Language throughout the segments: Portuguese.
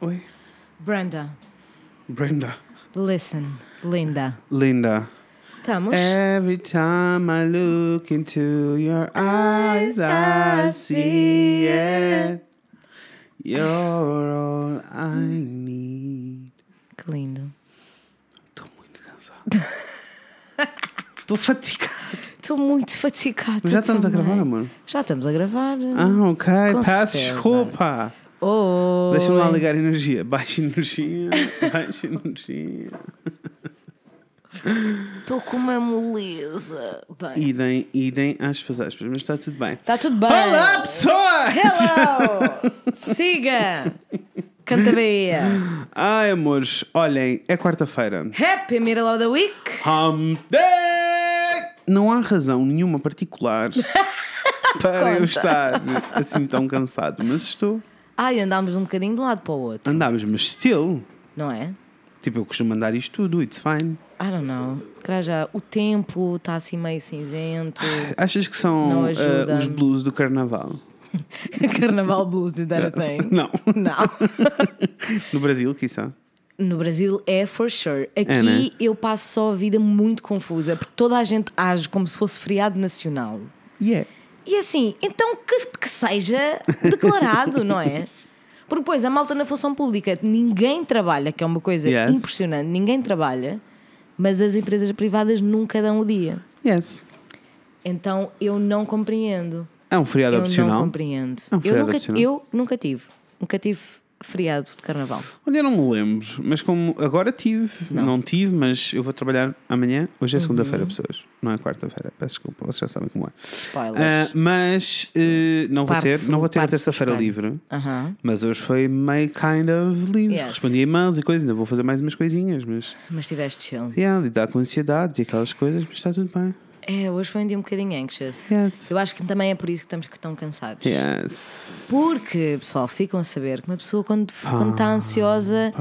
Oi. Brenda, Brenda. listen, linda. Linda. Estamos? Every time I look into your eyes, I see it. You're all I need. Que lindo. Estou muito cansado. Estou fatigado. Estou muito fatigada. Mas já estamos a também. gravar, amor? Já estamos a gravar. Ah, ok. Com Peço certeza. desculpa. Oh, Deixa-me lá ligar energia. Baixa energia. Baixa energia. Estou com uma moleza. Bem, Idem, idem, aspas, aspas. Mas está tudo bem. está tudo bem. Olá, pessoas! Hello! Siga! Canta Bahia. Ai, amores, olhem, é quarta-feira. Happy Middle of the Week. Hump Day! Não há razão nenhuma particular para eu estar assim tão cansado, mas estou. Ai, andámos um bocadinho de um lado para o outro, Andámos, mas still. não é? Tipo, eu costumo mandar isto tudo, it's fine. I don't know. Já o tempo está assim meio cinzento. Achas que são ah, os blues do carnaval? Carnaval Blues, is that a thing? Não. Não. No Brasil, quiçá. No Brasil é for sure. Aqui É, né? eu passo só a vida muito confusa porque toda a gente age como se fosse feriado nacional. Yeah. E assim, então que, que seja declarado, não é? Porque depois a malta na função pública, ninguém trabalha, que é uma coisa Yes. impressionante, ninguém trabalha, mas as empresas privadas nunca dão o dia. Yes. Então eu não compreendo. É um feriado eu opcional. não compreendo. É um eu, nunca, opcional. eu nunca tive. Nunca tive feriado de carnaval. Olha, não me lembro, mas como agora tive, não, tive, mas eu vou trabalhar amanhã. Hoje é segunda-feira, Uhum. pessoas. Não é quarta-feira. Peço desculpa, vocês já sabem como é. Spoilers. Ah, mas eh, não vou ter, não vou ter a terça-feira livre. Mas hoje foi meio kind of livre. Yes. Respondi e-mails e coisas, ainda vou fazer mais umas coisinhas, mas Mas tiveste chill. yeah, lidar com ansiedades e aquelas coisas, mas está tudo bem. É, hoje foi um dia um bocadinho anxious. Yes. Eu acho que também é por isso que estamos tão cansados. Yes. Porque, pessoal, ficam a saber que uma pessoa quando quando está ansiosa,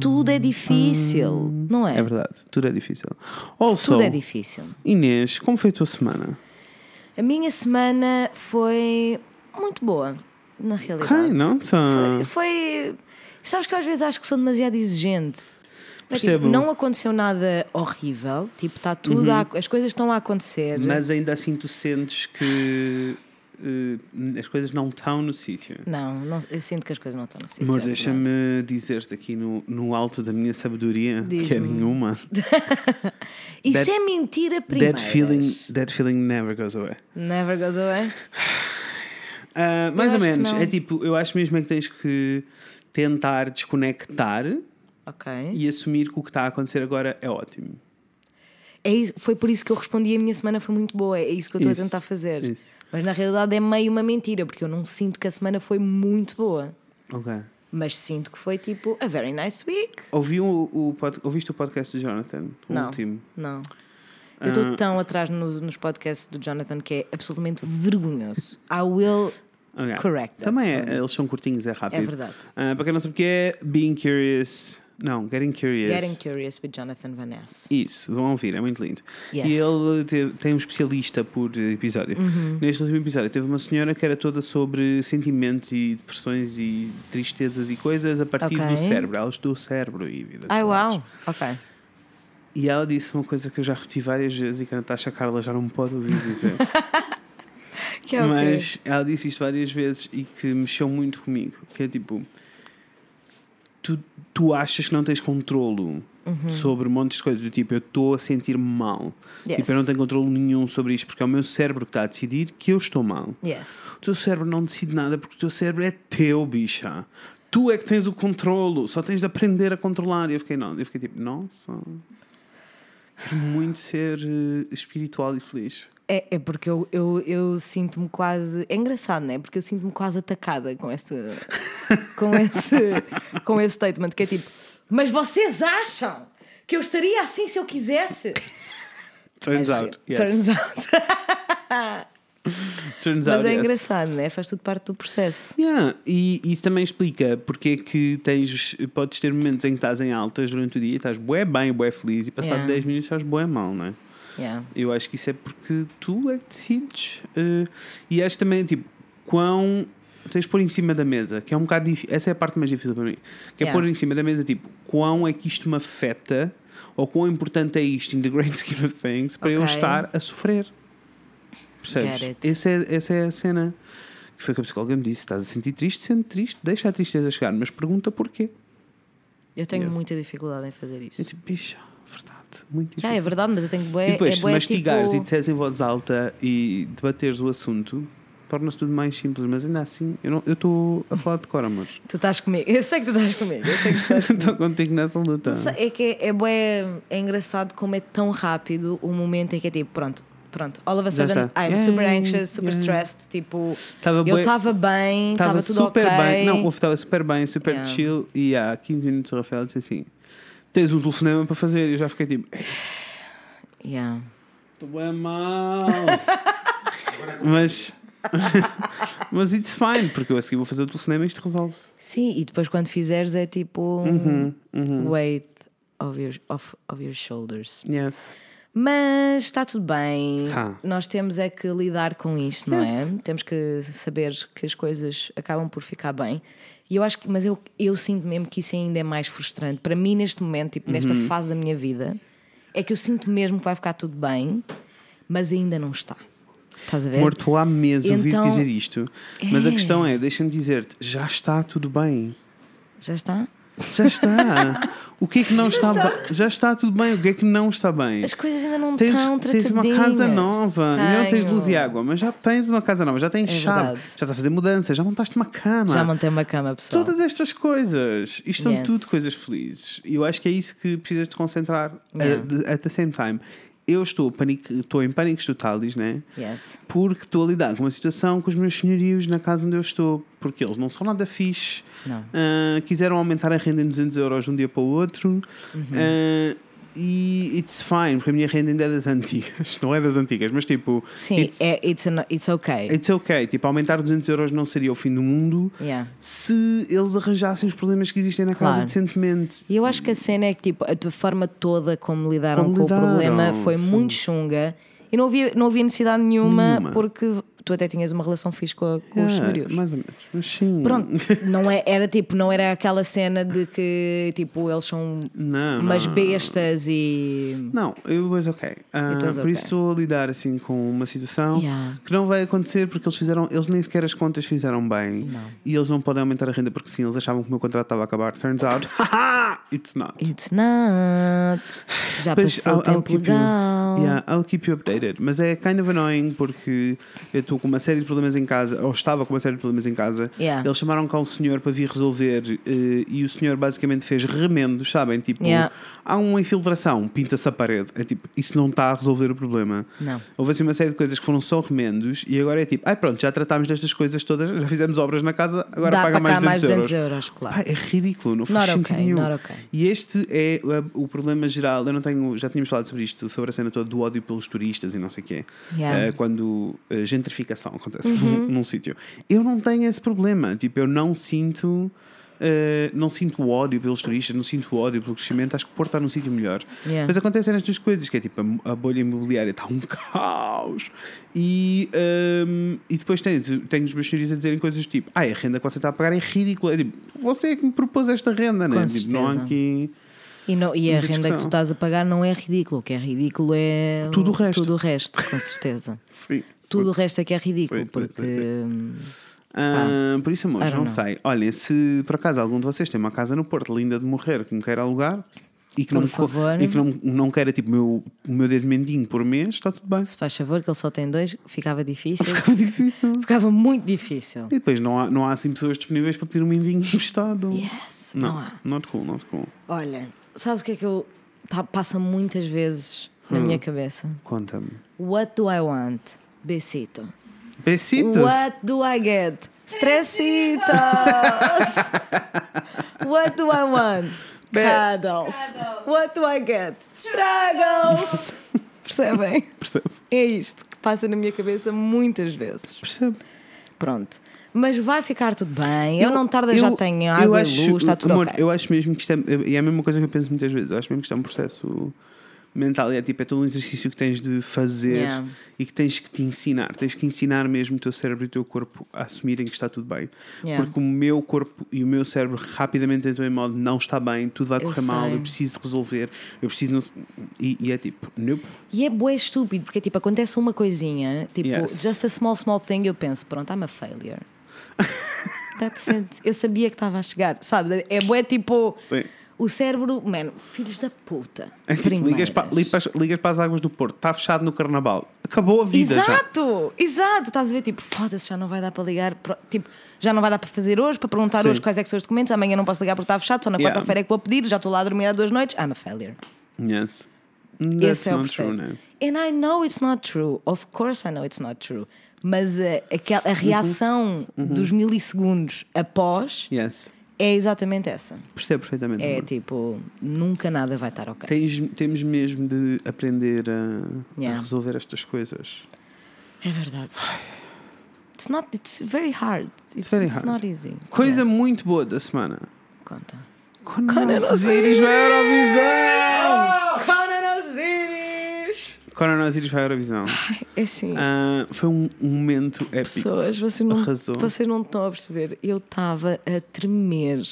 tudo é difícil, não é? É verdade, tudo é difícil. Also, Tudo é difícil. Inês, como foi a tua semana? A minha semana foi muito boa, na realidade. Ok, não? Foi, foi- Sabes que eu às vezes acho que sou demasiado exigente. Não é, tipo, não aconteceu nada horrível, tipo, está tudo a- as coisas estão a acontecer. Uhum. Mas ainda assim tu sentes que eh, as coisas não estão no sítio. Não, não, eu sinto que as coisas não estão no sítio. Amor, é deixa-me dizer-te aqui no, no alto da minha sabedoria, que é nenhuma. Isso That- é mentira primeira. That feeling, that feeling never goes away. Never goes away. Ah, mais ou menos. É tipo, eu acho mesmo é que tens que tentar desconectar Ok. e assumir que o que está a acontecer agora é ótimo. É isso, foi por isso que eu respondi a minha semana foi muito boa. É isso que eu estou a tentar fazer. isso. Mas na realidade é meio uma mentira, porque eu não sinto que a semana foi muito boa. Ok. Mas sinto que foi tipo a very nice week. Ouvi o, o pod- ouviste o podcast do Jonathan? O Não. último? Não. Eu estou Ah. tão atrás nos, nos podcasts do Jonathan que é absolutamente vergonhoso. I will Ok. correct that. Também é, eles são curtinhos, é rápido. É verdade. Ah, para quem não sabe o que é, Being Curious. Não, Getting Curious. Getting Curious with Jonathan Van Ness. Isso, vão ouvir, é muito lindo. Yes. E ele te- tem um especialista por episódio. Uhum. Neste último episódio teve uma senhora que era toda sobre sentimentos e depressões e tristezas e coisas a partir Ok. do cérebro. Ela estudou o cérebro e vidas Ai, uau. Ok. E ela disse uma coisa que eu já repeti várias vezes e que a Natasha Carla já não me pode ouvir dizer. Que é o quê? Mas ela disse isto várias vezes e que mexeu muito comigo. Que é tipo. Tu, tu achas que não tens controlo sobre um monte de coisas. Do tipo, eu estou a sentir-me mal. Yes. Tipo, eu não tenho controlo nenhum sobre isto porque é o meu cérebro que está a decidir que eu estou mal. Yes. O teu cérebro não decide nada porque o teu cérebro é teu, bicha. Tu é que tens o controlo, só tens de aprender a controlar. E eu fiquei, não, eu fiquei tipo, nossa. Quero muito ser eh, espiritual e feliz. É, é porque eu, eu, eu sinto-me quase. É engraçado, não é? Porque eu sinto-me quase atacada com esse, com, esse, com esse statement que é tipo: Mas vocês acham que eu estaria assim se eu quisesse? Turns Mas, out, yes. Turns out. Turns Mas out, é yes. engraçado, não é? Faz tudo parte do processo. Yeah, E isso também explica porque é que tens, podes ter momentos em que estás em altas durante o dia e estás bué bem, bué feliz e passado Yeah. 10 minutos estás bué mal, não é? Yeah. Eu acho que isso é porque tu é que decides. eh, e acho também, tipo, quão tens de pôr em cima da mesa, que é um bocado difícil. Essa é a parte mais difícil para mim. Que é Yeah. pôr em cima da mesa, tipo, quão é que isto me afeta ou quão importante é isto in the grand scheme of things para eu Ok. estar a sofrer. Percebes? Essa é, essa é a cena. Que foi que a psicóloga me disse: estás a sentir triste, sente triste, deixa a tristeza chegar, mas pergunta porquê. Eu tenho Yeah. muita dificuldade em fazer É isso. tipo, bicha, verdade, muito difícil. Já, é verdade, mas eu tenho bué, E depois, é se bué, mastigares tipo... e disseres em voz alta e debateres o assunto, torna-se tudo mais simples. Mas ainda assim, eu estou a falar de cor, amores. Tu estás comigo. Eu sei que tu estás comigo. Eu sei que tu estás comigo. Estou contigo nessa luta. É que é, é, é engraçado como é tão rápido o momento em que é tipo, pronto, pronto, all of a sudden. I'm Yeah, super anxious, super yeah. stressed, tipo, Tava eu estava bem, estava tudo super ok. bem. Não, estava super bem, super Yeah. chill. E há 15 minutos o Rafael disse assim: Tens um telefonema para fazer. E eu já fiquei tipo: Yeah. Estou bem mal. mas. mas it's fine, porque eu a seguir vou fazer o telefonema e isto resolve-se. Sim, e depois quando fizeres é tipo Uhum, uhum. weight of your, of, of your shoulders. Yes. Mas está tudo bem. Tá. Nós temos é que lidar com isto, não Yes. é? Temos que saber que as coisas acabam por ficar bem. E eu acho que, mas eu, eu sinto mesmo que isso ainda é mais frustrante. Para mim, neste momento, tipo, nesta Uhum. fase da minha vida, é que eu sinto mesmo que vai ficar tudo bem, mas ainda não está. Estás a ver? Morto há meses ouvir Então- dizer isto. Mas a É. questão é: deixa-me dizer-te, já está tudo bem. Já está? Já está. o que é que não está, bem? Já está tudo bem. O que é que não está bem? As coisas ainda não Tens, estão tens uma tratadinhas. casa nova, ainda não tens luz e água, mas já tens uma casa nova, já tens É chave, verdade. já estás a fazer mudanças, já montaste uma cama. Já montei uma cama, pessoal. Todas estas coisas, isto são Yes. tudo coisas felizes. E eu acho que é isso que precisas de concentrar Yeah. uh, de- at the same time. Eu estou, panic, estou em pânicos totalis, né? Yes. Porque estou a lidar com uma situação com os meus senhorios na casa onde eu estou. Porque eles não são nada fixe. Ah, quiseram aumentar a renda em 200 euros de um dia para o outro. Uhum. Ah, e it's fine, porque a minha renda ainda é das antigas. Não é das antigas, mas tipo. Sim, It's, é, it's, an- it's okay. it's ok. Tipo, aumentar 200 euros não seria o fim do mundo Yeah. se eles arranjassem os problemas que existem na casa Claro. decentemente. E eu acho que a cena é que tipo, a tua forma toda como lidaram Como com lidaram, o problema foi sim. muito chunga e não havia, não havia necessidade nenhuma, Nenhuma. porque tu até tinhas uma relação fixe com, a- com os Ah, senhorios. mais ou menos. Mas sim. Pronto, não é, era tipo, não era aquela cena de que tipo, eles são Não, umas não. bestas e. Não, eu was ok. Was por okay. isso estou a lidar assim com uma situação Yeah. que não vai acontecer porque eles fizeram, eles nem sequer as contas fizeram bem Não. e eles não podem aumentar a renda porque sim, eles achavam que o meu contrato estava a acabar. Turns out, it's not. It's not. Já passou o tempo keep you, yeah, I'll keep you updated. Mas é kind of annoying porque eu estou com uma série de problemas em casa, ou estava com uma série de problemas em casa. Yeah. Eles chamaram cá um senhor para vir resolver eh, e o senhor basicamente fez remendos, sabem? Tipo, Yeah. há uma infiltração, pinta-se a parede. É tipo, isso não está a resolver o problema. Não. Houve assim uma série de coisas que foram só remendos e agora é tipo, ai pronto, já tratámos destas coisas todas, já fizemos obras na casa, agora Dá paga mais 200 mais 200 euros. euros, claro. Pá, é ridículo, não faz Not sentido okay, nenhum. okay. E este é uh, o problema geral. Eu não tenho, já tínhamos falado sobre isto, sobre a cena toda do ódio pelos turistas e não sei o quê. Yeah. Uh, quando uh, gentrificação acontece num, num sítio. Eu não tenho esse problema. Tipo, eu não sinto. uh, não sinto ódio pelos turistas, não sinto ódio pelo crescimento. Acho que Porto está num sítio melhor. Yeah. Mas acontecem estas coisas, que é tipo a, a bolha imobiliária está um caos. E, um, e depois tens, tenho os meus senhores a dizerem coisas tipo: ah, a renda que você está a pagar é ridícula. É tipo, você é que me propôs esta renda, né? Tipo, não há certeza. aqui. E, não, e a renda que tu estás a pagar não é ridículo. O que é ridículo é Tudo o resto. Tudo o resto, com certeza. Sim, Tudo o resto é que é ridículo. Sim, sim, porque. sim, Ah, por isso, amor, don't não sei. Olhem, se por acaso algum de vocês tem uma casa no Porto linda de morrer que me queira alugar e que, não, Por co- favor. e que não, não queira tipo meu, o meu dedo mendinho por mês, está tudo bem. Se faz favor, que ele só tem dois, ficava difícil. Ficava difícil. ficava muito difícil. E depois não há, não há assim pessoas disponíveis para pedir um mendinho emprestado. Yes, Não, não há. not cool, not cool. Olha, sabes o que é que eu. Tá, passa muitas vezes Hum. na minha cabeça? Conta-me. What do I want? Besitos. Besitos. What do I get? Stressitos! What do I want? Be- Cuddles. What do I get? Struggles! Percebem? Percebe? É isto que passa na minha cabeça muitas vezes. Percebe? Pronto. Mas vai ficar tudo bem. Eu, não tarda, já eu- tenho eu água acho- e luz, está tudo amor, ok. Eu acho mesmo que isto é, e é a mesma coisa que eu penso muitas vezes. Eu acho mesmo que isto é um processo mental. É tipo, é todo um exercício que tens de fazer Yeah. e que tens que te ensinar. Tens que ensinar mesmo o teu cérebro e o teu corpo a assumirem que está tudo bem. Yeah. Porque o meu corpo e o meu cérebro rapidamente entram em modo não está bem, tudo vai Eu correr mal, sei. eu preciso resolver, eu preciso. Não... E, e é tipo, nope. E é bué estúpido, porque tipo, acontece uma coisinha, tipo, Yes. just a small, small thing, eu penso, pronto, I'm a failure. That's it. Eu sabia que estava a chegar, sabe? É bué tipo, Sim. O cérebro, mano, filhos da puta. É tipo, ligas, para, ligas, ligas para as águas do Porto, está fechado no carnaval, acabou a vida já. Exato, exato. Estás a ver, tipo, foda-se, já não vai dar para ligar. Tipo, já não vai dar para fazer hoje, para perguntar Sim. hoje quais é que são os documentos. Amanhã não posso ligar porque está fechado, só na Yeah. quarta-feira é que vou pedir. Já estou lá a dormir há duas noites. I'm a failure. Yes. That's Esse é o not true, processo. né? And I know it's not true. Of course I know it's not true. Mas eh, aquela, Uhum. a reação dos milissegundos após Yes. É exatamente essa. Percebo perfeitamente. É tipo, nunca nada vai estar ok. Tens, temos mesmo de aprender a, a Yeah. resolver estas coisas. É verdade. It's not, it's very hard. It's, very it's hard. not easy. Coisa Yes. muito boa da semana. Conta. Conan Osiris vai à Eurovisão! Osiris vai à Eurovisão. É assim, Ah, foi um, um momento épico. pessoas, vocês não, Arrasou. vocês não estão a perceber. Eu estava a tremer.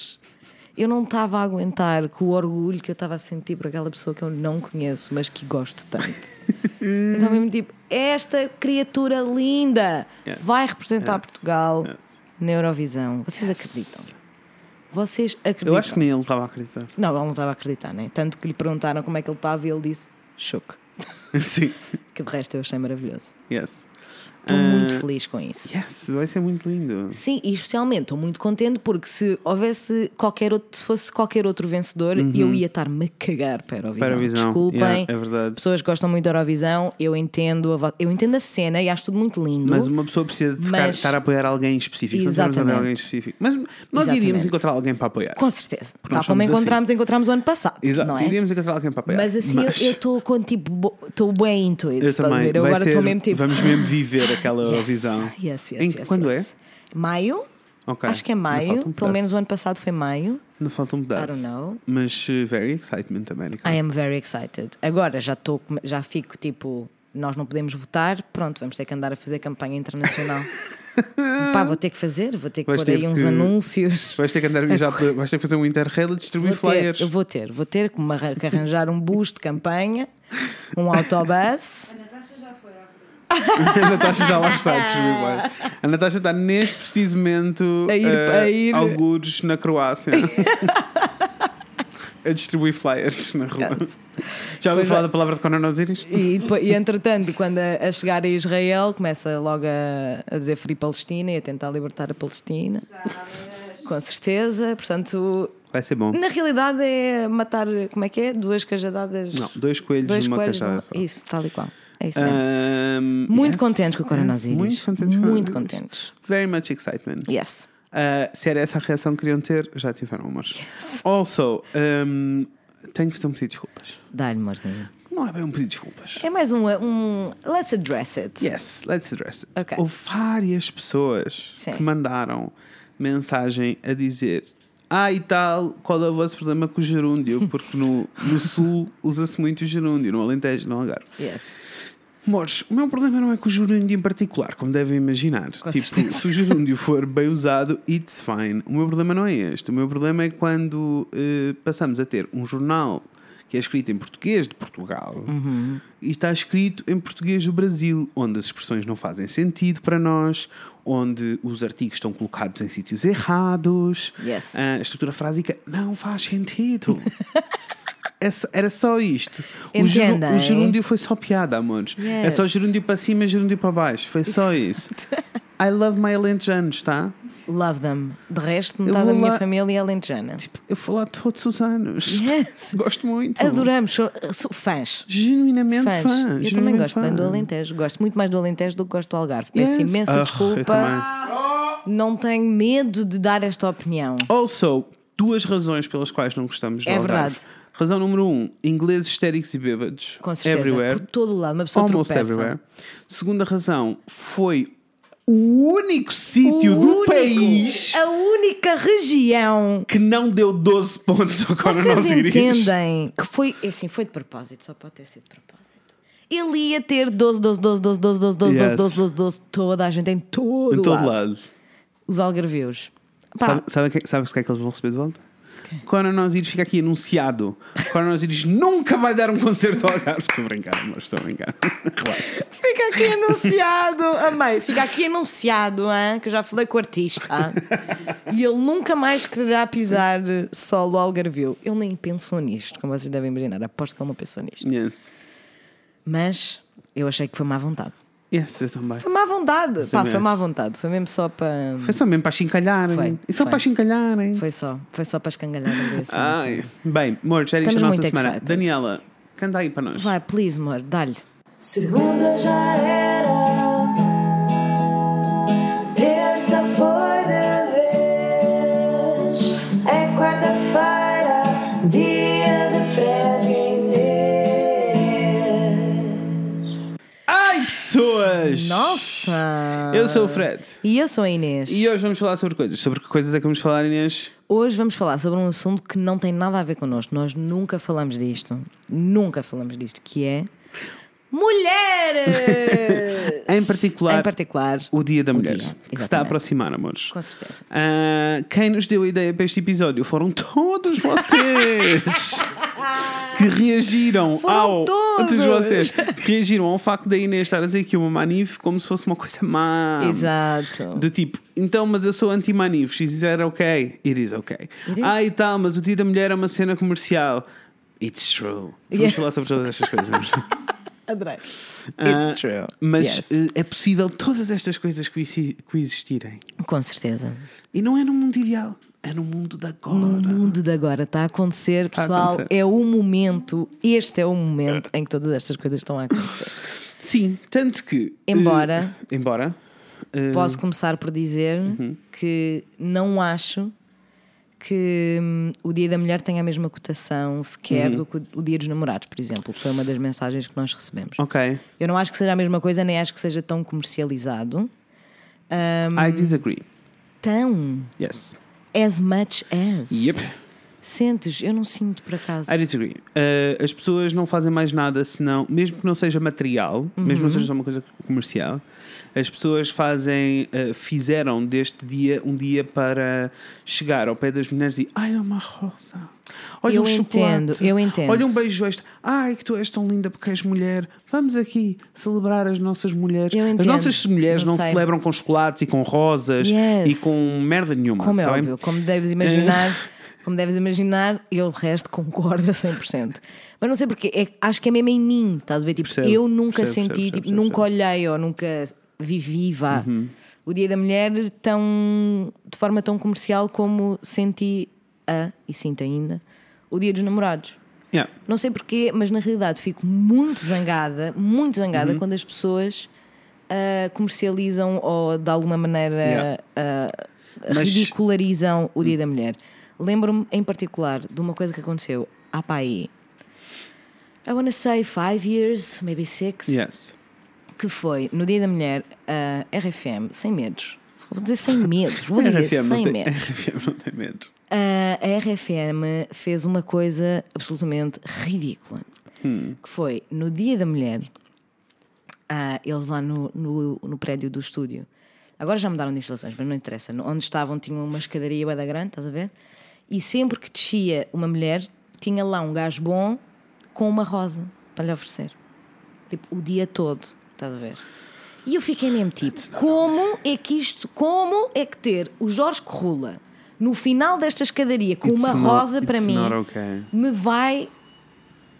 Eu não estava a aguentar com o orgulho que eu estava a sentir por aquela pessoa que eu não conheço, mas que gosto tanto. então, mesmo tipo, esta criatura linda Yes. vai representar Yes. Portugal Yes. na Eurovisão. Vocês acreditam? Vocês acreditam? Eu acho que nem ele estava a acreditar. Não, ele não estava a acreditar, né? Tanto que lhe perguntaram como é que ele estava e ele disse choque. Sim. Que de resto eu achei maravilhoso. Yes. Estou Ah, muito feliz com isso. Yes, vai ser muito lindo. Sim, e especialmente estou muito contente porque se houvesse qualquer outro, se fosse qualquer outro vencedor, eu ia estar-me a cagar para a Eurovisão. Uhum. Eurovisão. Desculpem. Yeah, é verdade. Pessoas gostam muito da Eurovisão, eu entendo, a eu entendo a cena e acho tudo muito lindo. Mas uma pessoa precisa de ficar- Mas- estar a apoiar alguém específico. Exatamente. alguém específico. Mas nós Exatamente. iríamos encontrar alguém para apoiar. Com certeza. Tal nós como somos encontramos, encontramos o ano passado. Exato, não é? iríamos encontrar alguém para apoiar. Mas assim, eu- eu estou com tipo, estou bem into it. Eu também. Eu agora estou mesmo tipo. Vamos mesmo viver aquela Yes, Eurovisão. Yes, yes, Em- yes, quando yes. Maio? Ok. Acho que é maio. um Pelo menos o ano passado foi maio. Não falta um pedaço. I don't know. Mas uh, very excitement América. I am very excited. Agora já estou, já fico tipo, nós não podemos votar, pronto, vamos ter que andar a fazer campanha internacional. Pá, vou ter que fazer, vou ter que Vais pôr aí ter uns que- anúncios. Vais ter que andar a viajar, vais ter que fazer um interrail e distribuir Vou ter, flyers. eu vou ter, vou ter que arranjar um bus de campanha, um autobus. a Natasha já lá está a distribuir. A Natasha está neste preciso momento A ir- uh, a ir- algures na Croácia. a distribuir flyers na rua. Já ouviu falar é. da palavra de Conan Osiris? E, e entretanto, quando a, a chegar a Israel, começa logo a, a dizer Free Palestina e a tentar libertar a Palestina. Com certeza, portanto, Vai ser bom. na realidade é matar, como é que é? Duas cajadadas. Não, dois coelhos dois numa coelhos cajada numa- só. Isso, tal e qual. É isso mesmo. Um, muito yes, contentes com o Coronel yes. Muito contentes Muito contentes. Very much excitement. Yes. Uh, se era essa a reação que queriam ter, já tiveram, amores. Also, um, tenho que fazer um pedido de desculpas. Dá-lhe, morzinho. Não é bem um pedido de desculpas. É mais um, um. Let's address it. Yes, let's address it. Ok. Houve várias pessoas Sim. que mandaram mensagem a dizer ah, e tal, qual é o vosso problema com o gerúndio? Porque no, no sul usa-se muito o gerúndio, no Alentejo, no Algarve. Yes. Amores, o meu problema não é com o gerúndio em particular, como devem imaginar. Com tipo, certeza. se o gerúndio for bem usado, it's fine. O meu problema não é este. O meu problema é quando eh, passamos a ter um jornal que é escrito em português de Portugal Uhum. e está escrito em português do Brasil, onde as expressões não fazem sentido para nós, onde os artigos estão colocados em sítios errados, Yes. a estrutura frásica não faz sentido. Essa- Era só isto. O, geru- o gerúndio foi só piada, amores. É Yes. só gerúndio para cima e gerúndio para baixo. Foi só isso. I love my alentejanos, tá? Love them. De resto, metade da minha lá- família é alentejana. Tipo, eu vou lá todos os anos. Yes. Gosto muito. Adoramos, sou, sou fãs. Genuinamente Fãs. fã. eu também genuinamente gosto bem fã. do Alentejo. Gosto muito mais do Alentejo do que gosto do Algarve. Peço Yes. imensa Ah, eu desculpa. também. Não tenho medo de dar esta opinião. Also, duas razões pelas quais não gostamos do É Algarve. verdade. Razão número um, ingleses histéricos e bêbados. Com certeza. Everywhere. Por todo o lado. Uma pessoa Almost tropeça. everywhere. Segunda razão foi o único sítio do único- país A única região. que não deu 12 pontos ao Vocês Coronavírus. entendem que foi, assim, foi de propósito, só pode ter sido de propósito. Ele ia ter 12, 12, 12, 12, 12, 12, 12, Yes. 12, 12, 12, toda a gente em todo, Em todo lado. lado. Os algarveus. Pá, Sabe, sabe, que- sabes o que é que eles vão receber de volta? Coronavírus fica aqui anunciado. Coronavírus nunca vai dar um concerto ao Algarve. Estou a brincar, mas estou a brincar. Relaxa. Fica aqui anunciado, amei, fica aqui anunciado, hein, que eu já falei com o artista e ele nunca mais quererá pisar solo ao Algarvio. Ele nem pensou nisto, como vocês devem imaginar. Aposto que ele não pensou nisto. Yes. Mas eu achei que foi má vontade. Yes, eu também. Foi má vontade, pá, foi má vontade. Foi mesmo só para. Foi só mesmo para chincalharem. Foi, E só foi. para chincalharem. Foi só, foi só para escangalhar a cabeça. Ai, bem, amor, já era isto a nossa semana. excited. Daniela, canta aí para nós. Vai, please, amor, dá-lhe. Segunda já era, Eu sou o Fred. E eu sou a Inês. E hoje vamos falar sobre coisas. Sobre que coisas é que vamos falar, Inês? Hoje vamos falar sobre um assunto que não tem nada a ver connosco. Nós nunca falamos disto. Nunca falamos disto, que é. Mulheres! Em particular, Em particular. o Dia da Mulher. dia, que se está a aproximar, amores. Com certeza. Ah, quem nos deu a ideia para este episódio foram todos vocês que reagiram Foram ao todos. vocês que reagiram ao facto da Inês estar a dizer que uma manif como se fosse uma coisa má. Exato. Do tipo, então, mas eu sou anti-manifes. Is that okay? It is. It is. Ah, e tal, mas o Dia da Mulher é uma cena comercial. It's true. Vamos Yeah. falar sobre todas estas coisas. Adorei. Ah, It's true. Mas Yes. eh, é possível todas estas coisas coexi- coexistirem. Com certeza. E não é no mundo ideal, é no mundo de agora. No mundo de agora está a acontecer, Está a pessoal. acontecer. É o momento, este é o momento em que todas estas coisas estão a acontecer. Sim, tanto que. Embora- eh, embora. eh, Posso começar por dizer Uhum. que não acho que hum, o Dia da Mulher tenha a mesma cotação sequer Uhum. do que o- Dia dos Namorados, por exemplo, que foi uma das mensagens que nós recebemos. Ok. Eu não acho que seja a mesma coisa, nem acho que seja tão comercializado. I disagree. Tão Yes. As much as. Yep. Sentes? Eu não sinto por acaso. I disagree. Eh, as pessoas não fazem mais nada senão, mesmo que não seja material, mesmo que não seja só uma coisa comercial, as pessoas fazem, eh, fizeram deste dia um dia para chegar ao pé das mulheres e ai, é uma rosa. Olha Eu um entendo, chocolate. eu entendo. Olha um beijo extra. Ai, que tu és tão linda porque és mulher. Vamos aqui celebrar as nossas mulheres. Eu As entendo. nossas mulheres Não não, celebram com chocolates e com rosas Yes. e com merda nenhuma. Como é tá bem? óbvio, como deves imaginar, como deves imaginar, eu de resto concordo a 100%. Mas não sei porque, é- acho que é mesmo em mim, estás a ver? Tipo, Percebo, eu nunca percebo, senti, percebo, tipo, nunca olhei ou nunca vivi, vá, o Dia da Mulher tão, de forma tão comercial como senti a, e sinto ainda, o Dia dos Namorados. Yeah. Não sei porquê, mas na realidade fico muito zangada, muito zangada Uhum. quando as pessoas ah, comercializam ou de alguma maneira Yeah. ah, Mas- ridicularizam o Dia da Mulher. Lembro-me em particular de uma coisa que aconteceu há pá aí. I wanna say five years, maybe six, Yes. que foi no Dia da Mulher a RFM, sem medos. Vou dizer sem medos, vou dizer RFM, sem tem, medos. RFM não tem medo. A a RFM fez uma coisa absolutamente ridícula. Que foi no Dia da Mulher, ah, eles lá no, no, no prédio do estúdio. Agora já mudaram de instalações, mas não interessa. Onde estavam tinham uma escadaria da grande, estás a ver? E sempre que descia uma mulher, tinha lá um gajo bom com uma rosa para lhe oferecer. Tipo, o dia todo, estás a ver? E eu fiquei mesmo tipo, como é que isto, como é que ter o Jorge Corrula no final desta escadaria com It's uma not- rosa para mim okay. me vai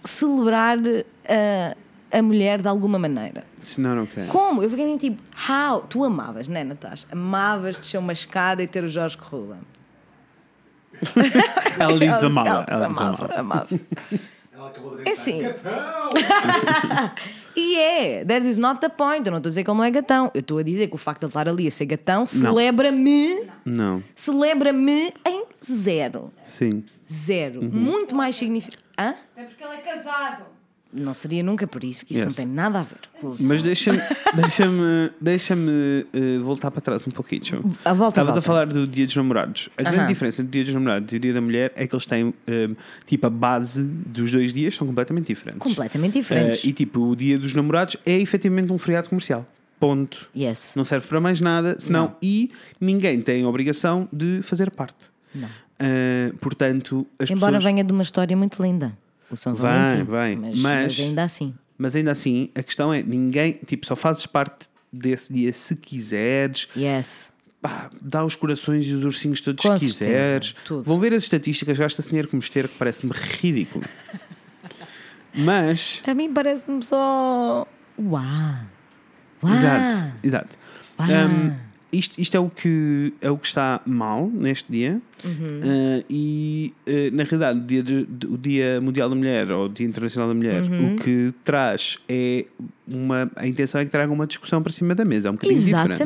celebrar a, a mulher de alguma maneira? It's not okay. Como? Eu fiquei mesmo tipo, how? Tu amavas, não é, Natasha? Amavas descer uma escada e ter o Jorge Corrula. Ela diz amava. ela Ela diz amava, amava. amava. Ela acabou de É sim. Gatão! E é, that is not the point. Eu não estou a dizer que ele não é gatão. Eu estou a dizer que o facto de ele estar ali a ser gatão celebra-me, Não. celebra-me em zero. Sim. Zero. Muito mais significativo. Até porque ele é casado. Não seria nunca por isso, que isso Yes. não tem nada a ver com o Mas deixa-me deixa-me deixa-me eh, voltar para trás um pouquinho. A volta, Estavas a falar do Dia dos Namorados. A grande Aham. diferença do Dia dos Namorados e o Dia da Mulher é que eles têm, eh, tipo, a base dos dois dias são completamente diferentes. Completamente Eh, diferentes. e, tipo, o Dia dos Namorados é efetivamente um feriado comercial. Ponto. Yes. Não serve para mais nada, senão. Não. E ninguém tem a obrigação de fazer parte. Não. Eh, portanto, as Embora pessoas. venha de uma história muito linda. O São Vem, Valentim. vem. Mas, Mas- mas ainda assim. Mas ainda assim, a questão é: ninguém. Tipo, só fazes parte desse dia se quiseres. Yes. Pá, dá os corações e os ursinhos todos Com que quiseres. tudo. Vão ver as estatísticas, gasta-se dinheiro como esteira, que parece-me ridículo. Mas. A mim parece-me só. Uau! Uau! Exato, exato. Uau. Um, isto, isto é, o que, é o que está mal neste dia. Uhum. Uh, e, uh, na realidade, o dia, de- o dia Mundial da Mulher ou o Dia Internacional da Mulher, Uhum. o que traz é uma. A intenção é que traga uma discussão para cima da mesa. É um bocadinho diferente.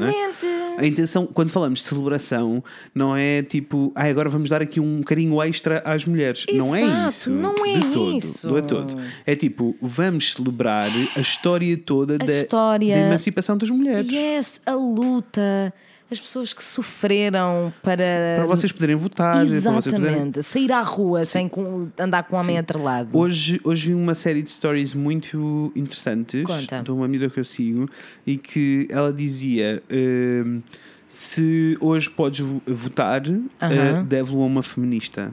Não é? A intenção, quando falamos de celebração, não é tipo, ah, agora vamos dar aqui um carinho extra às mulheres. não é Exato, isso. não é de todo, isso. De todo. É tipo, vamos celebrar a história toda da, história. da emancipação das mulheres. Yes, a luta, as pessoas que sofreram para. Para vocês poderem votar. Vocês poderem... Exatamente. Sair à rua sem com- andar com um homem atrelado. Hoje, hoje vi uma série de stories muito interessantes Conta. de uma amiga que eu sigo e que ela dizia hum, se hoje podes vo- votar, Aham. uh, deve-lo a uma feminista.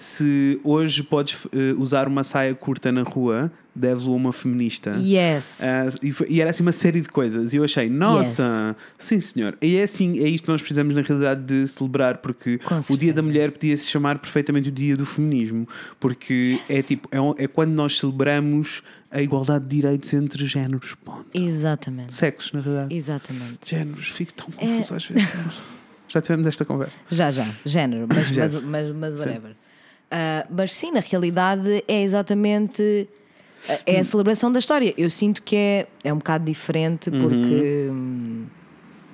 Se hoje podes eh, usar uma saia curta na rua, deve-lo a uma feminista. Yes. Ah, e, foi- e era assim uma série de coisas. E eu achei, nossa, sim senhor. E é assim, é isto que nós precisamos na realidade de celebrar, porque o Dia da Mulher podia se chamar perfeitamente o Dia do Feminismo, porque é tipo, é, é quando nós celebramos a igualdade de direitos entre géneros. Ponto. Exatamente. Sexos, na realidade. É. Géneros, fico tão É. confuso às vezes. mas Já tivemos esta conversa. Já, já, género, mas, mas, Género. mas, mas whatever. Ah, mas sim, na realidade é exatamente. É a celebração da história. Eu sinto que é, é um bocado diferente porque hum,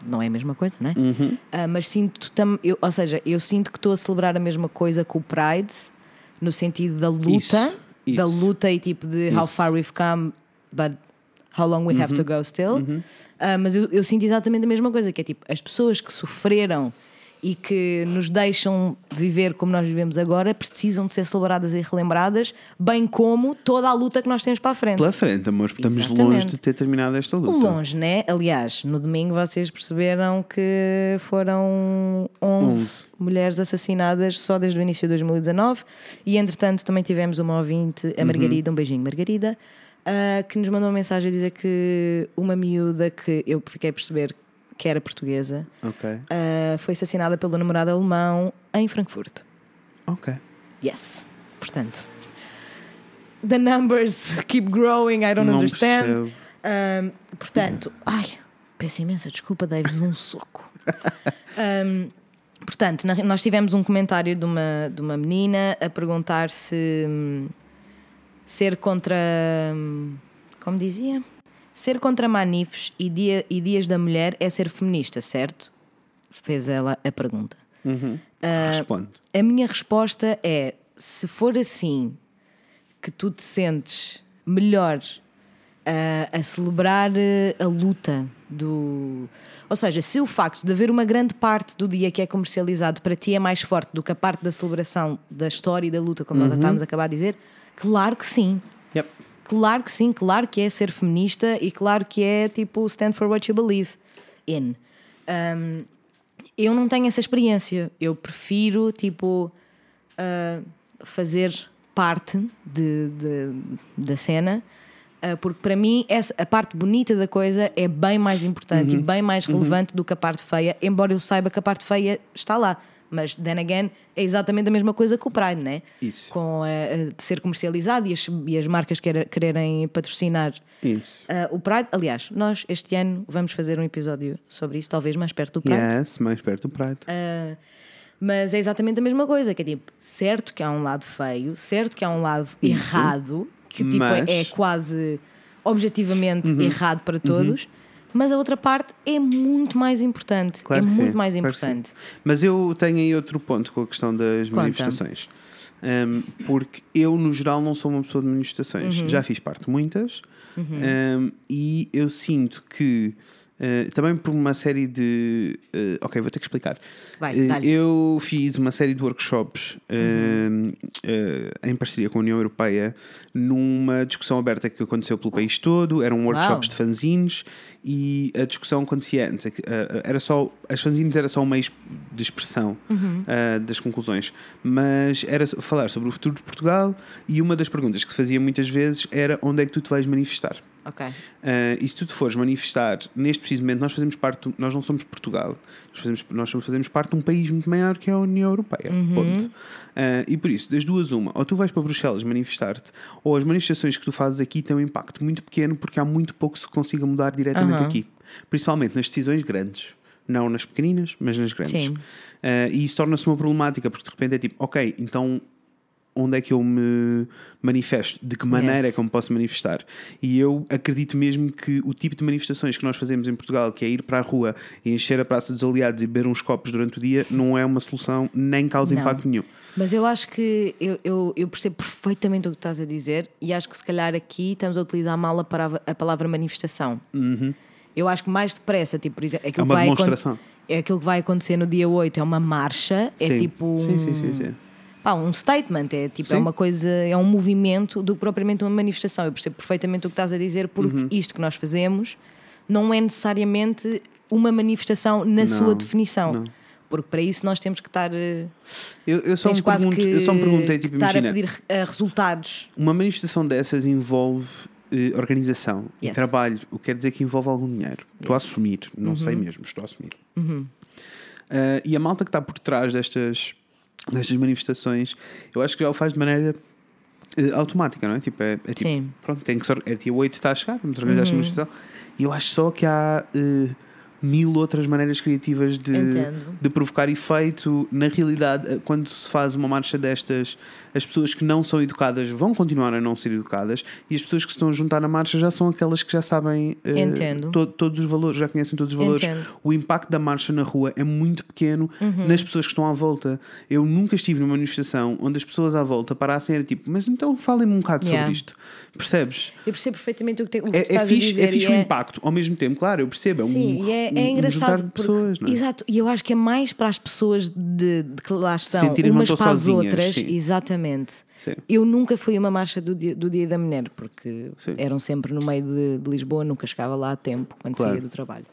não é a mesma coisa, não é? Uhum. Ah, mas sinto tam, eu, ou seja, eu sinto que estou a celebrar a mesma coisa com o Pride, no sentido da luta, Isso, da isso. luta e tipo de how far we've come, but how long we have Uhum. to go still. Ah, mas eu, eu sinto exatamente a mesma coisa, que é tipo as pessoas que sofreram e que nos deixam viver como nós vivemos agora precisam de ser celebradas e relembradas, bem como toda a luta que nós temos para a frente. Pela frente, amor, estamos Exatamente. longe de ter terminado esta luta. Longe, né? Aliás, no domingo vocês perceberam que foram 11 11. mulheres assassinadas só desde o início de 2019 e entretanto também tivemos uma ouvinte, Uhum. a Margarida, um beijinho Margarida, ah, que nos mandou uma mensagem a dizer que uma miúda que eu fiquei a perceber que era portuguesa Ok. ah, foi assassinada pelo namorado alemão em Frankfurt. Ok. Yes. Portanto, the numbers keep growing, I don't Não understand. Um, portanto, ai, peço imensa desculpa, dei-vos um soco. Um, portanto, na- nós tivemos um comentário de uma, de uma menina a perguntar se hum, ser contra. hum, Como dizia? Ser contra manifes e, dia, e dias da mulher é ser feminista, certo? Fez ela a pergunta. Responde. A minha resposta é: se for assim que tu te sentes melhor ah, a celebrar eh, a luta do. Ou seja, se o facto de haver uma grande parte do dia que é comercializado para ti é mais forte do que a parte da celebração da história e da luta, como nós estávamos a acabar de dizer, claro que sim. Claro que sim, claro que é ser feminista e claro que é tipo stand for what you believe in. Um, eu não tenho essa experiência. Eu prefiro tipo uh, fazer parte de, de- da cena. uh, porque para mim essa, a parte bonita da coisa é bem mais importante e bem mais relevante do que a parte feia, embora eu saiba que a parte feia está lá. Mas, then again, é exatamente a mesma coisa que o Pride, né? Isso. Com a, a- de ser comercializado e as, e as marcas querer- quererem patrocinar Isso. ah, o Pride. Aliás, nós este ano vamos fazer um episódio sobre isso, talvez mais perto do Pride. Yes, mais perto do Pride. Ah, mas é exatamente a mesma coisa, que é tipo, certo que há um lado feio, certo que há um lado errado, que tipo, Mas- é quase objetivamente Uhum. errado para todos, mas a outra parte é muito mais importante. Claro é muito sim, mais claro importante. Mas eu tenho aí outro ponto com a questão das Conta. manifestações. Um, porque eu, no geral, não sou uma pessoa de manifestações. Uhum. Já fiz parte de muitas um, e eu sinto que. Uh, também por uma série de. uh, ok, vou ter que explicar. Vai, Uh, eu fiz uma série de workshops um, uh, em parceria com a União Europeia numa discussão aberta que aconteceu pelo país todo. Eram workshops de fanzines e a discussão acontecia antes. Uh, Era só, as fanzines era só um meio de expressão uh, das conclusões, mas era falar sobre o futuro de Portugal e uma das perguntas que se fazia muitas vezes era onde é que tu te vais manifestar. Ok. Uh, e se tu te fores manifestar neste preciso momento, nós fazemos parte, do- nós não somos Portugal, nós fazemos, nós fazemos parte de um país muito maior que é a União Europeia. Ponto. Uh, e por isso, das duas, uma, ou tu vais para Bruxelas manifestar-te, ou as manifestações que tu fazes aqui têm um impacto muito pequeno porque há muito pouco que se consiga mudar diretamente Aham. aqui, principalmente nas decisões grandes. Não nas pequeninas, mas nas grandes. Uh, e isso torna-se uma problemática, porque de repente é tipo, ok, então onde é que eu me manifesto? De que maneira Yes. é que eu me posso manifestar? E eu acredito mesmo que o tipo de manifestações que nós fazemos em Portugal, que é ir para a rua e encher a Praça dos Aliados e beber uns copos durante o dia, não é uma solução nem causa Não. impacto nenhum. Mas eu acho que eu, eu, eu percebo perfeitamente o que estás a dizer e acho que se calhar aqui estamos a utilizar mal a palavra, a palavra manifestação. Eu acho que mais depressa, tipo, por exemplo, aquilo Uhum. É uma que vai acon- demonstração. é aquilo que vai acontecer no dia 8 é uma marcha, é sim. tipo Sim, um, sim, sim, sim. Pá, um statement, é tipo é uma coisa, é um movimento do que propriamente uma manifestação. Eu percebo perfeitamente o que estás a dizer, porque Uhum. isto que nós fazemos não é necessariamente uma manifestação na Não, sua definição. não. Porque para isso nós temos que estar. eh, Eu, eu, só me pergunto, que eu só me perguntei, tipo, estar imagina, a pedir eh, resultados. uma manifestação dessas envolve eh, organização e Yes. trabalho, o que quer dizer que envolve algum dinheiro. Estou a assumir, não Uhum. sei mesmo, estou a assumir. Ah, e a malta que está por trás destas, destas manifestações, eu acho que já o faz de maneira eh, automática, não é? Tipo, é, é tipo, Sim. Uhum. pronto, tem que ser, é dia 8 está a chegar, vamos organizar esta manifestação. E eu acho só que há eh, mil outras maneiras criativas de, Entendo. de provocar efeito. Na realidade, eh, quando se faz uma marcha destas, as pessoas que não são educadas vão continuar a não ser educadas e as pessoas que se estão a juntar na marcha já são aquelas que já sabem Entendo. to- todos os valores, já conhecem todos os valores. Entendo. O impacto da marcha na rua é muito pequeno Uhum. nas pessoas que estão à volta. Eu nunca estive numa manifestação onde as pessoas à volta parassem e era tipo, mas então falem-me um bocado Yeah. sobre isto. Percebes? Eu percebo perfeitamente o que, te, o que É, é fixe, é fixe o é- impacto. Ao mesmo tempo, claro, eu percebo. É Sim, é, um- é um engraçado. porque- pessoas, não é? Exato, e eu acho que é mais para as pessoas de, de que lá estão, Sentirem umas para as sozinhas, outras. sim. Exatamente. Sim. Eu nunca fui a uma marcha do dia, do dia da Mulher, porque Sim. eram sempre no meio de, de Lisboa, nunca chegava lá a tempo quando Claro. saía do trabalho.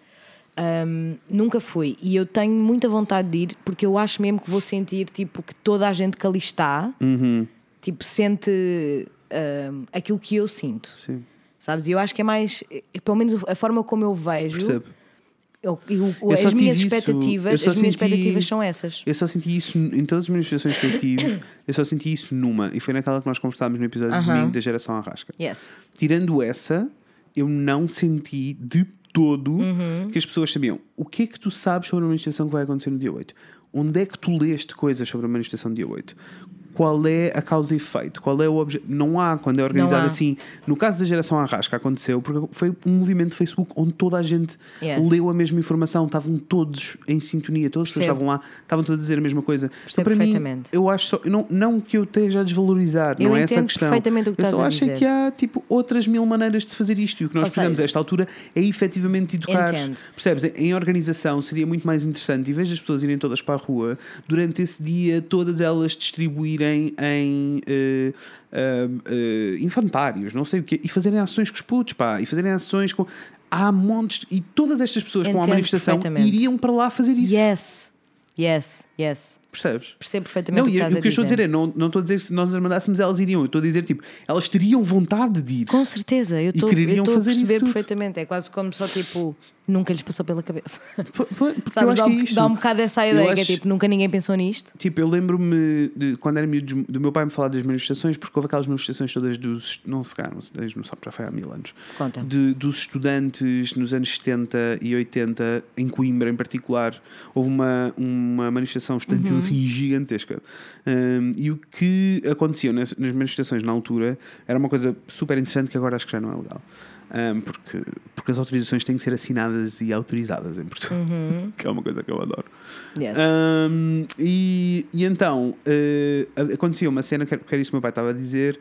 Ahm, nunca fui e eu tenho muita vontade de ir porque eu acho mesmo que vou sentir tipo que toda a gente que ali está Uhum. tipo sente aquilo que eu sinto Sim, sabes e eu acho que é mais eh, pelo menos a forma como eu vejo percebo. Eu- eu- Eu as minhas isso- expectativas as minhas senti- expectativas são essas Eu só senti isso em todas as manifestações que eu tive, eu só senti isso numa, e foi naquela que nós conversámos no episódio de Aham. domingo da geração Arrasca. yes Tirando essa, eu não senti de todo Uhum. que as pessoas sabiam o que é que tu sabes sobre a manifestação que vai acontecer no dia 8. Onde é que tu leste coisas sobre a manifestação do dia 8? Qual é a causa e efeito? Qual é o objetivo? Não há quando é organizado assim. No caso da geração Arrasca aconteceu porque foi um movimento de Facebook onde toda a gente Yes. leu a mesma informação, estavam todos em sintonia, todas as pessoas estavam lá, estavam todos a dizer a mesma coisa. Então, Percebo para mim, perfeitamente. eu acho só, não, não que eu esteja a desvalorizar, Eu não é essa a questão. perfeitamente o que eu só acho dizer. que há tipo outras mil maneiras de fazer isto e o que nós Ou precisamos seja, a esta altura é efetivamente educar. Entendo. Percebes? Em organização seria muito mais interessante, em vez das pessoas irem todas para a rua, durante esse dia todas elas em eh, eh, infantários, não sei o quê, e fazerem ações com os putos, pá, e fazerem ações com. Há montes. E todas estas pessoas que vão à Entendo manifestação iriam para lá fazer isso. yes yes yes Percebes? percebo perfeitamente Não, o que e estás o que eu estou a dizer dizer é, não, não estou a dizer que se nós as mandássemos elas iriam, eu estou a dizer tipo, elas teriam vontade de ir. Com certeza, eu estou eu estou a perceber perfeitamente. É quase como só tipo, nunca lhes passou pela cabeça. Porque eu Sabes, acho dá, que é isto. dá um bocado essa Eu ideia, que é acho- tipo, nunca ninguém pensou nisto. Tipo, eu lembro-me de quando era miúdo do meu pai me falar das manifestações, porque houve aquelas manifestações todas dos. Não se calhar, não sei, não sabe, já foi há mil anos. Conta. De, dos estudantes nos anos 70 e 80, em Coimbra em particular, houve uma, uma manifestação estudantil assim gigantesca. Um, e o que aconteceu nas, nas manifestações na altura era uma coisa super interessante que agora acho que já não é legal. Um, porque, porque as autorizações têm que ser assinadas e autorizadas em Portugal, que é uma coisa que eu adoro. Yes. Um, e, e então eh, aconteceu uma cena que era isso que o meu pai estava a dizer.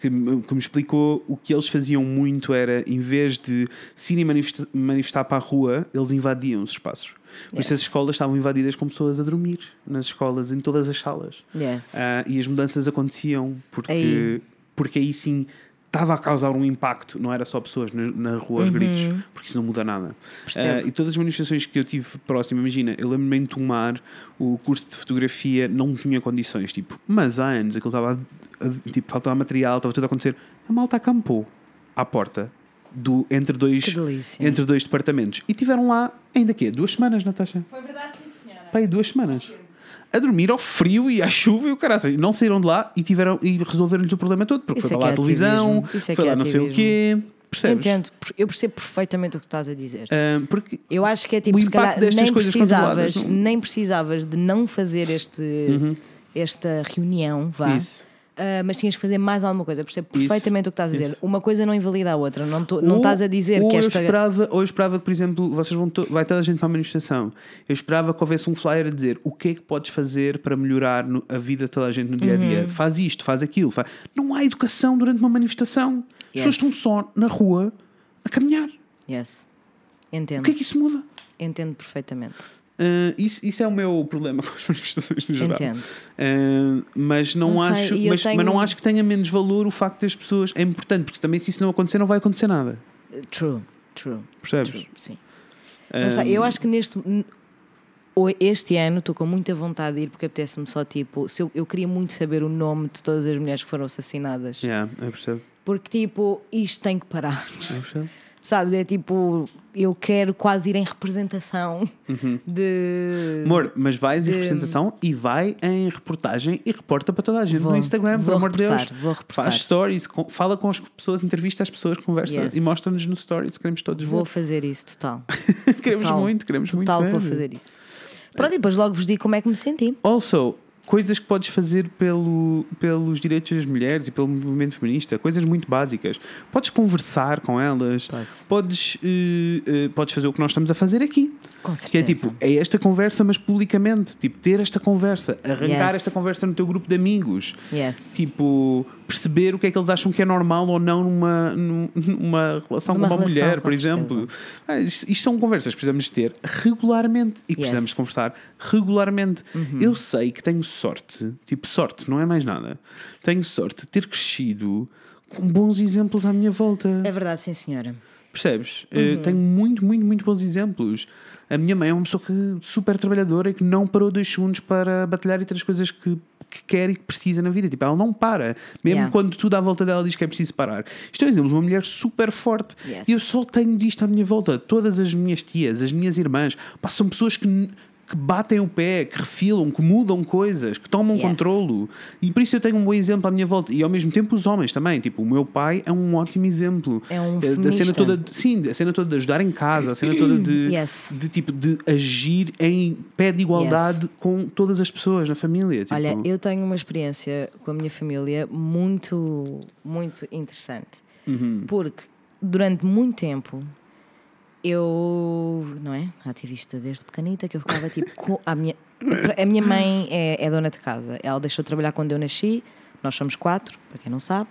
Que me, que me explicou o que eles faziam muito era, em vez de se irem manifesta- manifestar para a rua, eles invadiam os espaços. Por isso Yes. as escolas estavam invadidas com pessoas a dormir nas escolas, em todas as salas. Yes. Ah, e as mudanças aconteciam porque Aí. porque aí sim estava a causar um impacto, não era só pessoas na, na rua aos gritos, porque isso não muda nada. Uhum. Ah, e todas as manifestações que eu tive próximo, imagina, eu lembro-me em tomar o curso de fotografia, não tinha condições, tipo, mas há anos aquilo estava, tipo, faltava material, estava tudo a acontecer. A malta acampou à porta do, entre, dois, entre dois departamentos e tiveram lá, ainda quê? Duas semanas, Natasha? Foi verdade, sim, senhora. Pai, duas semanas. A dormir ao frio e à chuva e o caralho. Não saíram de lá e, tiveram, e resolveram-lhes o problema todo. Porque Isso foi é lá a televisão, é foi lá não sei o quê. Percebes? Entendo, eu percebo perfeitamente o que estás a dizer. Ah, porque Eu acho que é tipo, O se calhar nem precisavas, Uhum. nem precisavas de não fazer este, esta reunião, vá. Isso. Ah, mas tinhas que fazer mais alguma coisa. Eu percebo Isso. perfeitamente o que estás a dizer. Uma coisa não invalida a outra. Não, tô- não Ou- estás a dizer que eu esta. esperava, ou eu esperava que, por exemplo, vocês vão to- vai toda a gente para a manifestação. Eu esperava que houvesse um flyer a dizer o que é que podes fazer para melhorar no- a vida de toda a gente no dia a dia. Uhum. Faz isto, faz aquilo. Faz... Não há educação durante uma manifestação. As pessoas estão só na rua a caminhar. Yes. Entendo. O que é que isso muda? Entendo perfeitamente. Ah, isso, isso é o meu problema com as manifestações no geral. Entendo. Ah, mas não, Não acho, mas, tenho- mas não acho que tenha menos valor o facto das pessoas. É importante, porque também se isso não acontecer, não vai acontecer nada. True, true. Percebes? true sim. Ah, Não sei, eu acho que neste. Este ano estou com muita vontade de ir porque apetece-me só tipo. Se eu, eu queria muito saber o nome de todas as mulheres que foram assassinadas. Yeah, eu percebo. Porque tipo, isto tem que parar. Eu percebo. Sabes? É tipo, eu quero quase ir em representação de. Amor, mas vais em de- representação e vai em reportagem e reporta para toda a gente Vou- no Instagram, pelo amor de Deus. reportar, vou reportar. Faz stories, fala com as pessoas, entrevista as pessoas, conversa Yes. e mostra-nos no stories. Queremos todos Vou ver. fazer isso total. queremos Total. muito, queremos muito. Total que vou fazer isso. Pronto, e depois logo vos digo como é que me senti. Also, coisas que podes fazer pelo, pelos direitos das mulheres e pelo movimento feminista, coisas muito básicas. Podes conversar com elas, Posso. podes, eh, eh, podes fazer o que nós estamos a fazer aqui. Com Que é certeza. tipo, é esta conversa, mas publicamente. Tipo, ter esta conversa, arrancar Yes. esta conversa no teu grupo de amigos. Yes. Tipo, perceber o que é que eles acham que é normal ou não numa, num- numa relação Numa com uma relação, mulher, com por exemplo. Ah, isto, isto são conversas que precisamos ter regularmente e precisamos Yes. conversar regularmente. Uhum. Eu sei que tenho sorte, tipo, sorte, não é mais nada. Tenho sorte de ter crescido com bons exemplos à minha volta. É verdade, sim, senhora. Percebes? Eh, Uhum. tenho muito, muito, muito bons exemplos. A minha mãe é uma pessoa que, super trabalhadora e que não parou dois segundos para batalhar e ter as coisas que, que quer e que precisa na vida. Tipo, ela não para. Mesmo Yeah. quando tudo à volta dela diz que é preciso parar. Isto é um exemplo de uma mulher super forte. Yes. E eu só tenho disto à minha volta. Todas as minhas tias, as minhas irmãs, pá, são pessoas que. Que batem o pé, que refilam, que mudam coisas, que tomam Yes. controlo. E por isso eu tenho um bom exemplo à minha volta. E ao mesmo tempo os homens também. Tipo, o meu pai é um ótimo exemplo. É um Eh, da cena toda de- sim a cena toda de ajudar em casa a cena toda de Yes. de tipo de agir em pé de igualdade com todas as pessoas na família tipo, Olha, eu tenho uma experiência com a minha família muito, muito interessante. Uhum. Porque durante muito tempo eu, não é? Ativista desde pequenita, que eu ficava tipo. com a, minha, a minha mãe é, é dona de casa. Ela deixou de trabalhar quando eu nasci. Nós somos quatro, para quem não sabe.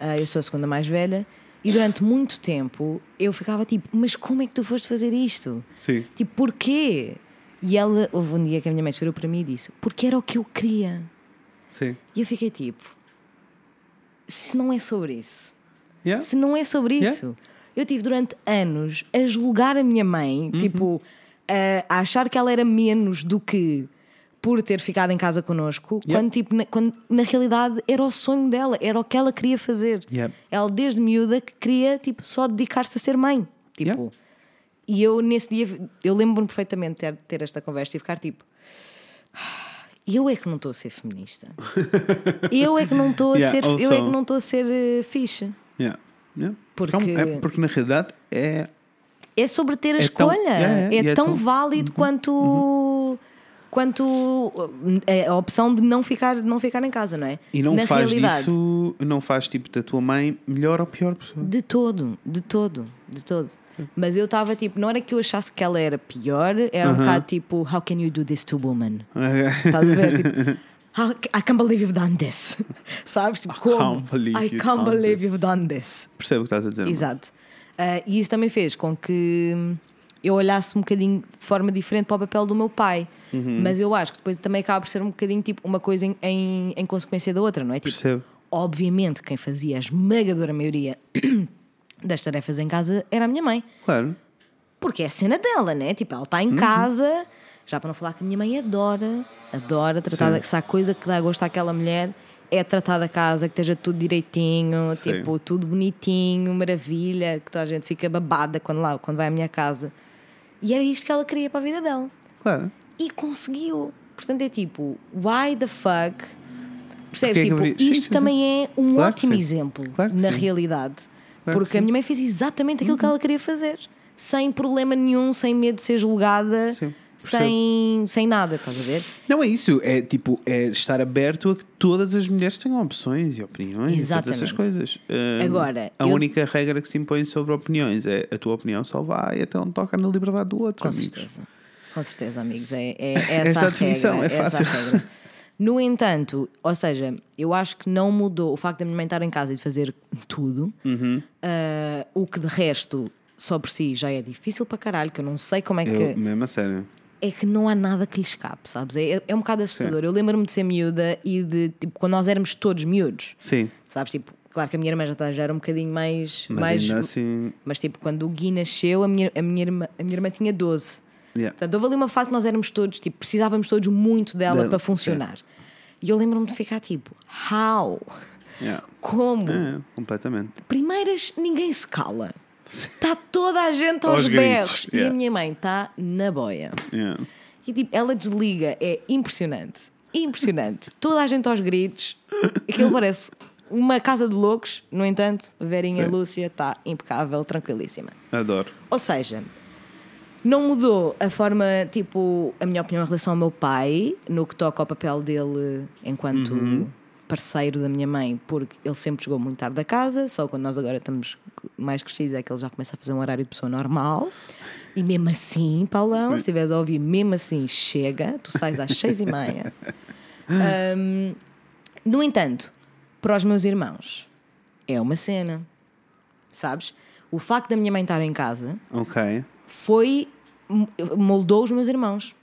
Ah, eu sou a segunda mais velha. E durante muito tempo eu ficava tipo, mas como é que tu foste fazer isto? sim Tipo, porquê? E ela, houve um dia que a minha mãe virou para mim e disse, porque era o que eu queria. sim E eu fiquei tipo, se não é sobre isso, yeah? se não é sobre Yeah. isso, eu tive durante anos a julgar a minha mãe, Uhum. tipo, a, a achar que ela era menos do que por ter ficado em casa connosco, Yeah. quando, tipo, na, quando na realidade era o sonho dela, era o que ela queria fazer. Yeah. Ela desde miúda que queria tipo, só dedicar-se a ser mãe. Tipo, Yeah. E eu nesse dia, eu lembro-me perfeitamente de ter, ter esta conversa e ficar tipo. "Ah, Eu é que não estou a ser feminista. Eu é que não estou a Yeah, ser. Eu é also- que não estou a ser eh, fixe. Yeah. Yeah. Porque- Então, é porque na realidade é É sobre ter a É tão- escolha. yeah, yeah, é e é tão, tão- válido quanto quanto uh, a opção de não ficar, de não ficar em casa, não é? E não Na faz realidade, disso, não faz tipo da tua mãe melhor ou pior pessoa. De todo, de todo, de todo. Mas eu estava tipo, não era que eu achasse que ela era pior, era um Aham. bocado tipo, how can you do this to woman? Estás a ver? Tipo, I can't believe you've done this. Sabes? Tipo, I como? can't believe I you've can't done believe this. you've done this. Percebo o que estás a dizer. Exato. Ah, e isso também fez com que eu olhasse um bocadinho de forma diferente para o papel do meu pai. Uhum. Mas eu acho que depois também acaba por ser um bocadinho tipo uma coisa em, em, em consequência da outra, não é? Tipo, Percebo. obviamente quem fazia a esmagadora maioria das tarefas em casa era a minha mãe. Claro. Porque é a cena dela, né? Tipo, ela está em Uhum. casa, já para não falar que a minha mãe adora, adora tratar, Sim. da, se há coisa que dá gosto àquela mulher, é tratar da casa, que esteja tudo direitinho, Sim. tipo, tudo bonitinho, maravilha, que toda a gente fica babada quando, lá, quando vai à minha casa. E era isto que ela queria para a vida dela. Claro. E conseguiu. Portanto, é tipo, why the fuck? Percebes? Tipo, Sim, isto sim, também é um Claro ótimo sim. exemplo Claro na sim. realidade. Claro que porque a sim. minha mãe fez exatamente aquilo que ela queria fazer. Sem problema nenhum, sem medo de ser julgada, Sim, sem, sem nada, estás a ver? Não é isso, é tipo, é estar aberto a que todas as mulheres tenham opções e opiniões e todas essas Exatamente. coisas. Hum, Agora, a eu- única regra que se impõe sobre opiniões é a tua opinião só vai até onde toca na liberdade do outro. Com amigos. certeza. Com certeza, amigos. É, é, é essa Esta a definição regra, é a fácil. No entanto, ou seja, eu acho que não mudou o facto da minha mãe estar em casa e de fazer tudo, Uhum. ah, o que de resto só por si já é difícil para caralho, que eu não sei como é que. Eu, mesmo a sério. É que não há nada que lhe escape, sabes? É, é um bocado assustador. Eu lembro-me de ser miúda e de, tipo, quando nós éramos todos miúdos, Sim, sabes? Tipo, claro que a minha irmã já, tá- já era um bocadinho mais. mas mais assim. mas, tipo, quando o Gui nasceu, a minha, a minha, irmã, a minha irmã tinha 12. Yeah. Portanto, houve ali uma fase que nós éramos todos, tipo, precisávamos todos muito dela Dela, para funcionar. E eu lembro-me de ficar tipo, how? Yeah. Como? É, completamente. Primeiras, ninguém se cala. Está toda a gente aos, Aos berros. gritos, E a yeah. minha mãe está na boia. Yeah. E tipo, ela desliga, é impressionante. Impressionante. Toda a gente aos gritos. Aquilo parece uma casa de loucos. No entanto, a Verinha Sim. Lúcia está impecável, tranquilíssima. Adoro. Ou seja, não mudou a forma, tipo, a minha opinião em relação ao meu pai, no que toca ao papel dele enquanto parceiro da minha mãe, porque ele sempre chegou muito tarde da casa, só quando nós agora estamos mais crescidos é que ele já começa a fazer um horário de pessoa normal. E mesmo assim, Paulão, Sim. se estiveres a ouvir, mesmo assim, chega, tu sais às seis e meia. Ahm, no entanto, para os meus irmãos, é uma cena. Sabes? O facto da minha mãe estar em casa Ok. foi moldou os meus irmãos.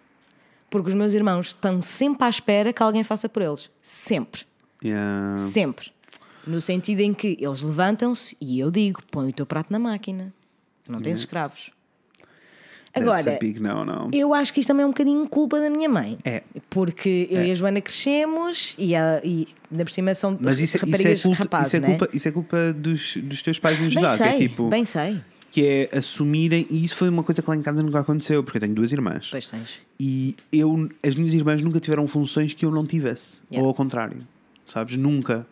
Porque os meus irmãos estão sempre à espera que alguém faça por eles. Sempre. Yeah. Sempre. No sentido em que eles levantam-se e eu digo: põe o teu prato na máquina. Não tens escravos. That's Agora, no, no. eu acho que isto também é um bocadinho culpa da minha mãe. É. Porque eu e a Joana crescemos e, a, e cima são Mas isso, isso, é raparigas culpa, rapazes, isso, é né? culpa, isso é culpa dos, dos teus pais no Bem geral. Que sei, é tipo. bem sei. Que é assumirem. E isso foi uma coisa que lá em casa nunca aconteceu, porque eu tenho duas irmãs. Pois tens. E eu, as minhas irmãs nunca tiveram funções que eu não tivesse. Yeah. Ou ao contrário. Sabes? Nunca.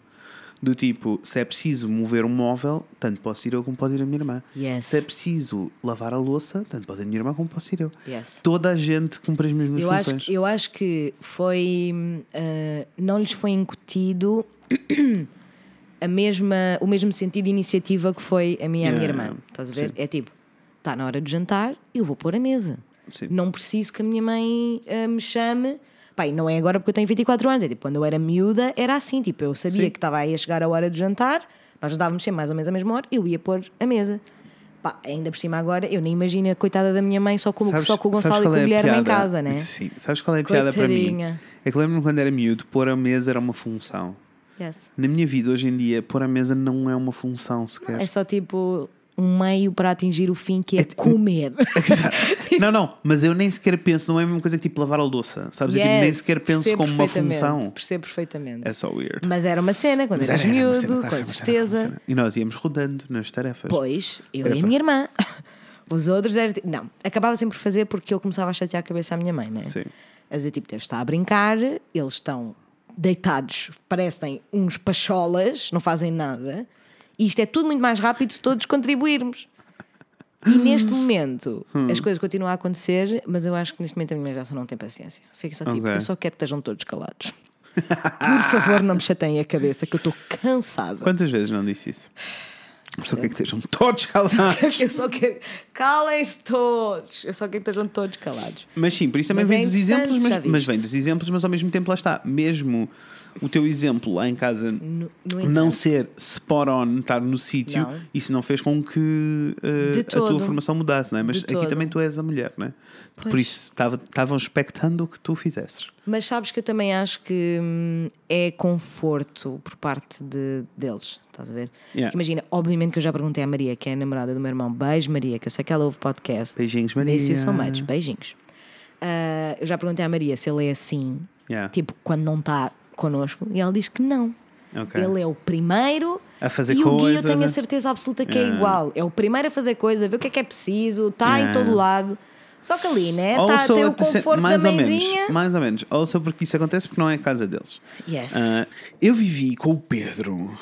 Do tipo, se é preciso mover um móvel, tanto posso ir eu como pode ir a minha irmã. Yes. Se é preciso lavar a louça, tanto pode ir a minha irmã como posso ir eu. Yes. Toda a gente cumpre as mesmas Eu acho, funções. que- eu acho que foi. ah, não lhes foi incutido a mesma, o mesmo sentido de iniciativa que foi a minha e a minha Yeah, irmã. Estás a ver? sim. É tipo, está na hora de jantar, eu vou pôr a mesa. Sim. Não preciso que a minha mãe ah, me chame. Pai, não é agora porque eu tenho 24 anos, é tipo, quando eu era miúda era assim, tipo, eu sabia Sim. que estava aí a chegar a hora de jantar, nós dávamos sempre mais ou menos a mesma hora, eu ia pôr a mesa. Pá, ainda por cima agora, eu nem imagino a coitada da minha mãe só com, Sabes- só com o Gonçalo e com é o Guilherme em casa, né? Sim, sabes qual é a piada para mim? É que lembro-me quando era miúdo, pôr a mesa era uma função. Yes. Na minha vida, hoje em dia, pôr a mesa não é uma função sequer. É só tipo um meio para atingir o fim que é, comer. Exato. não, não, mas eu nem sequer penso, não é a mesma coisa que tipo lavar a louça, sabes? Eu tipo, nem Yes, sequer penso como uma função. Percebo perfeitamente. É só weird. Mas era uma cena quando Mas eras era- miúdo, cena, com claro, uma certeza. cena. E nós íamos rodando nas tarefas. Pois, eu Era e a minha irmã. Os outros eram. tipo- Não, acabava sempre por fazer porque eu começava a chatear a cabeça à minha mãe, né? Sim. A dizer, tipo, deve estar a brincar, eles estão deitados, parecem uns pacholas, não fazem nada. E isto é tudo muito mais rápido se todos contribuirmos. E neste momento Hum. as coisas continuam a acontecer, mas eu acho que neste momento a minha só não tem paciência. Fica só tipo, Ok. eu só quero que estejam todos calados. Por favor, não me chateiem a cabeça, que eu estou cansada. Quantas vezes não disse isso? Só quer que estejam todos calados. Eu só quero. Calem-se todos! Eu só quero que estejam todos calados. Mas sim, por isso também Mas vem é dos exemplos, mas, mas vem dos exemplos, mas ao mesmo tempo lá está. Mesmo o teu exemplo lá em casa No, no não ser spot on, estar no sítio, isso não fez com que uh, a tua formação mudasse, não é? Mas De aqui todo. também tu és a mulher, não é? Por Pois. isso estava- estavam expectando o que tu fizesses. Mas sabes que eu também acho que hum, é conforto por parte de, deles, estás a ver? Yeah. Imagina, obviamente que eu já perguntei à Maria, que é a namorada do meu irmão, beijo Maria, que eu sei que ela ouve podcast. Beijinhos, Maria. Miss you so much, beijinhos. Ah, eu já perguntei à Maria se ele é assim, Yeah. tipo, quando não está connosco, e ela diz que não. Ok. Ele é o primeiro A fazer e o Gui eu tenho a né? certeza absoluta que é Yeah. igual. É o primeiro a fazer coisa, ver o que é que é preciso, está em todo lado. Só que ali, né? Está a ter o conforto da mais ou mãezinha. menos, mais ou menos. Also porque isso acontece porque não é a casa deles. Yes. Ah, eu vivi com o Pedro Uhum.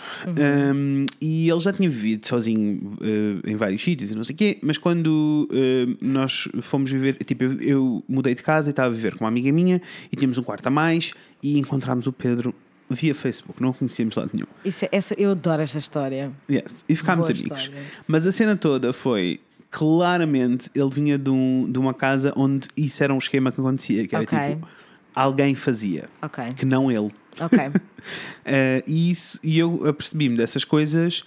um, e ele já tinha vivido sozinho eh, em vários sítios e não sei o quê, mas quando eh, nós fomos viver, tipo, eu, eu mudei de casa e estava a viver com uma amiga minha e tínhamos um quarto a mais e encontramos o Pedro via Facebook, não conhecíamos lado nenhum. Isso é- essa, eu adoro esta história. Yes. E ficámos Boa amigos. história. Mas a cena toda foi. Claramente ele vinha de, um- de uma casa onde isso era um esquema que acontecia, que era Ok. tipo alguém fazia, Ok, que não ele. ok. Eh, e, isso, e eu apercebi-me dessas coisas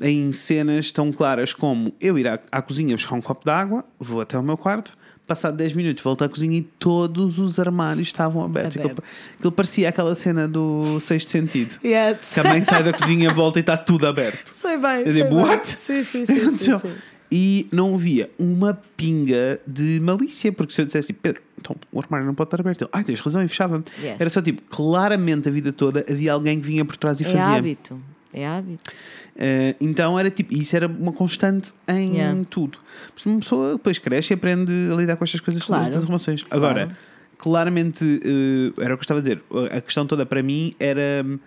em cenas tão claras como eu ir à, à cozinha buscar um copo de água, vou até o meu quarto, passado 10 minutos volto à cozinha e todos os armários estavam abertos. Aquilo, Abertos. aquilo parecia aquela cena do sexto sentido. Yes. Que a mãe sai da cozinha, volta e está tudo aberto. Sei bem. Eu sei digo, bem. what? Sim, sim, sim. sim, sim. E não havia uma pinga de malícia, porque se eu dissesse tipo, Pedro, então o armário não pode estar aberto, ele, ai, tens razão, e fechava. Yes. Era só tipo, claramente a vida toda havia alguém que vinha por trás e É fazia. hábito. É hábito. Eh, então era tipo, isso era uma constante em Yeah. tudo. Uma pessoa depois cresce e aprende a lidar com estas coisas Claro. relações. Claro. Agora, claramente, eh, era o que eu estava a dizer, a questão toda para mim era. hum,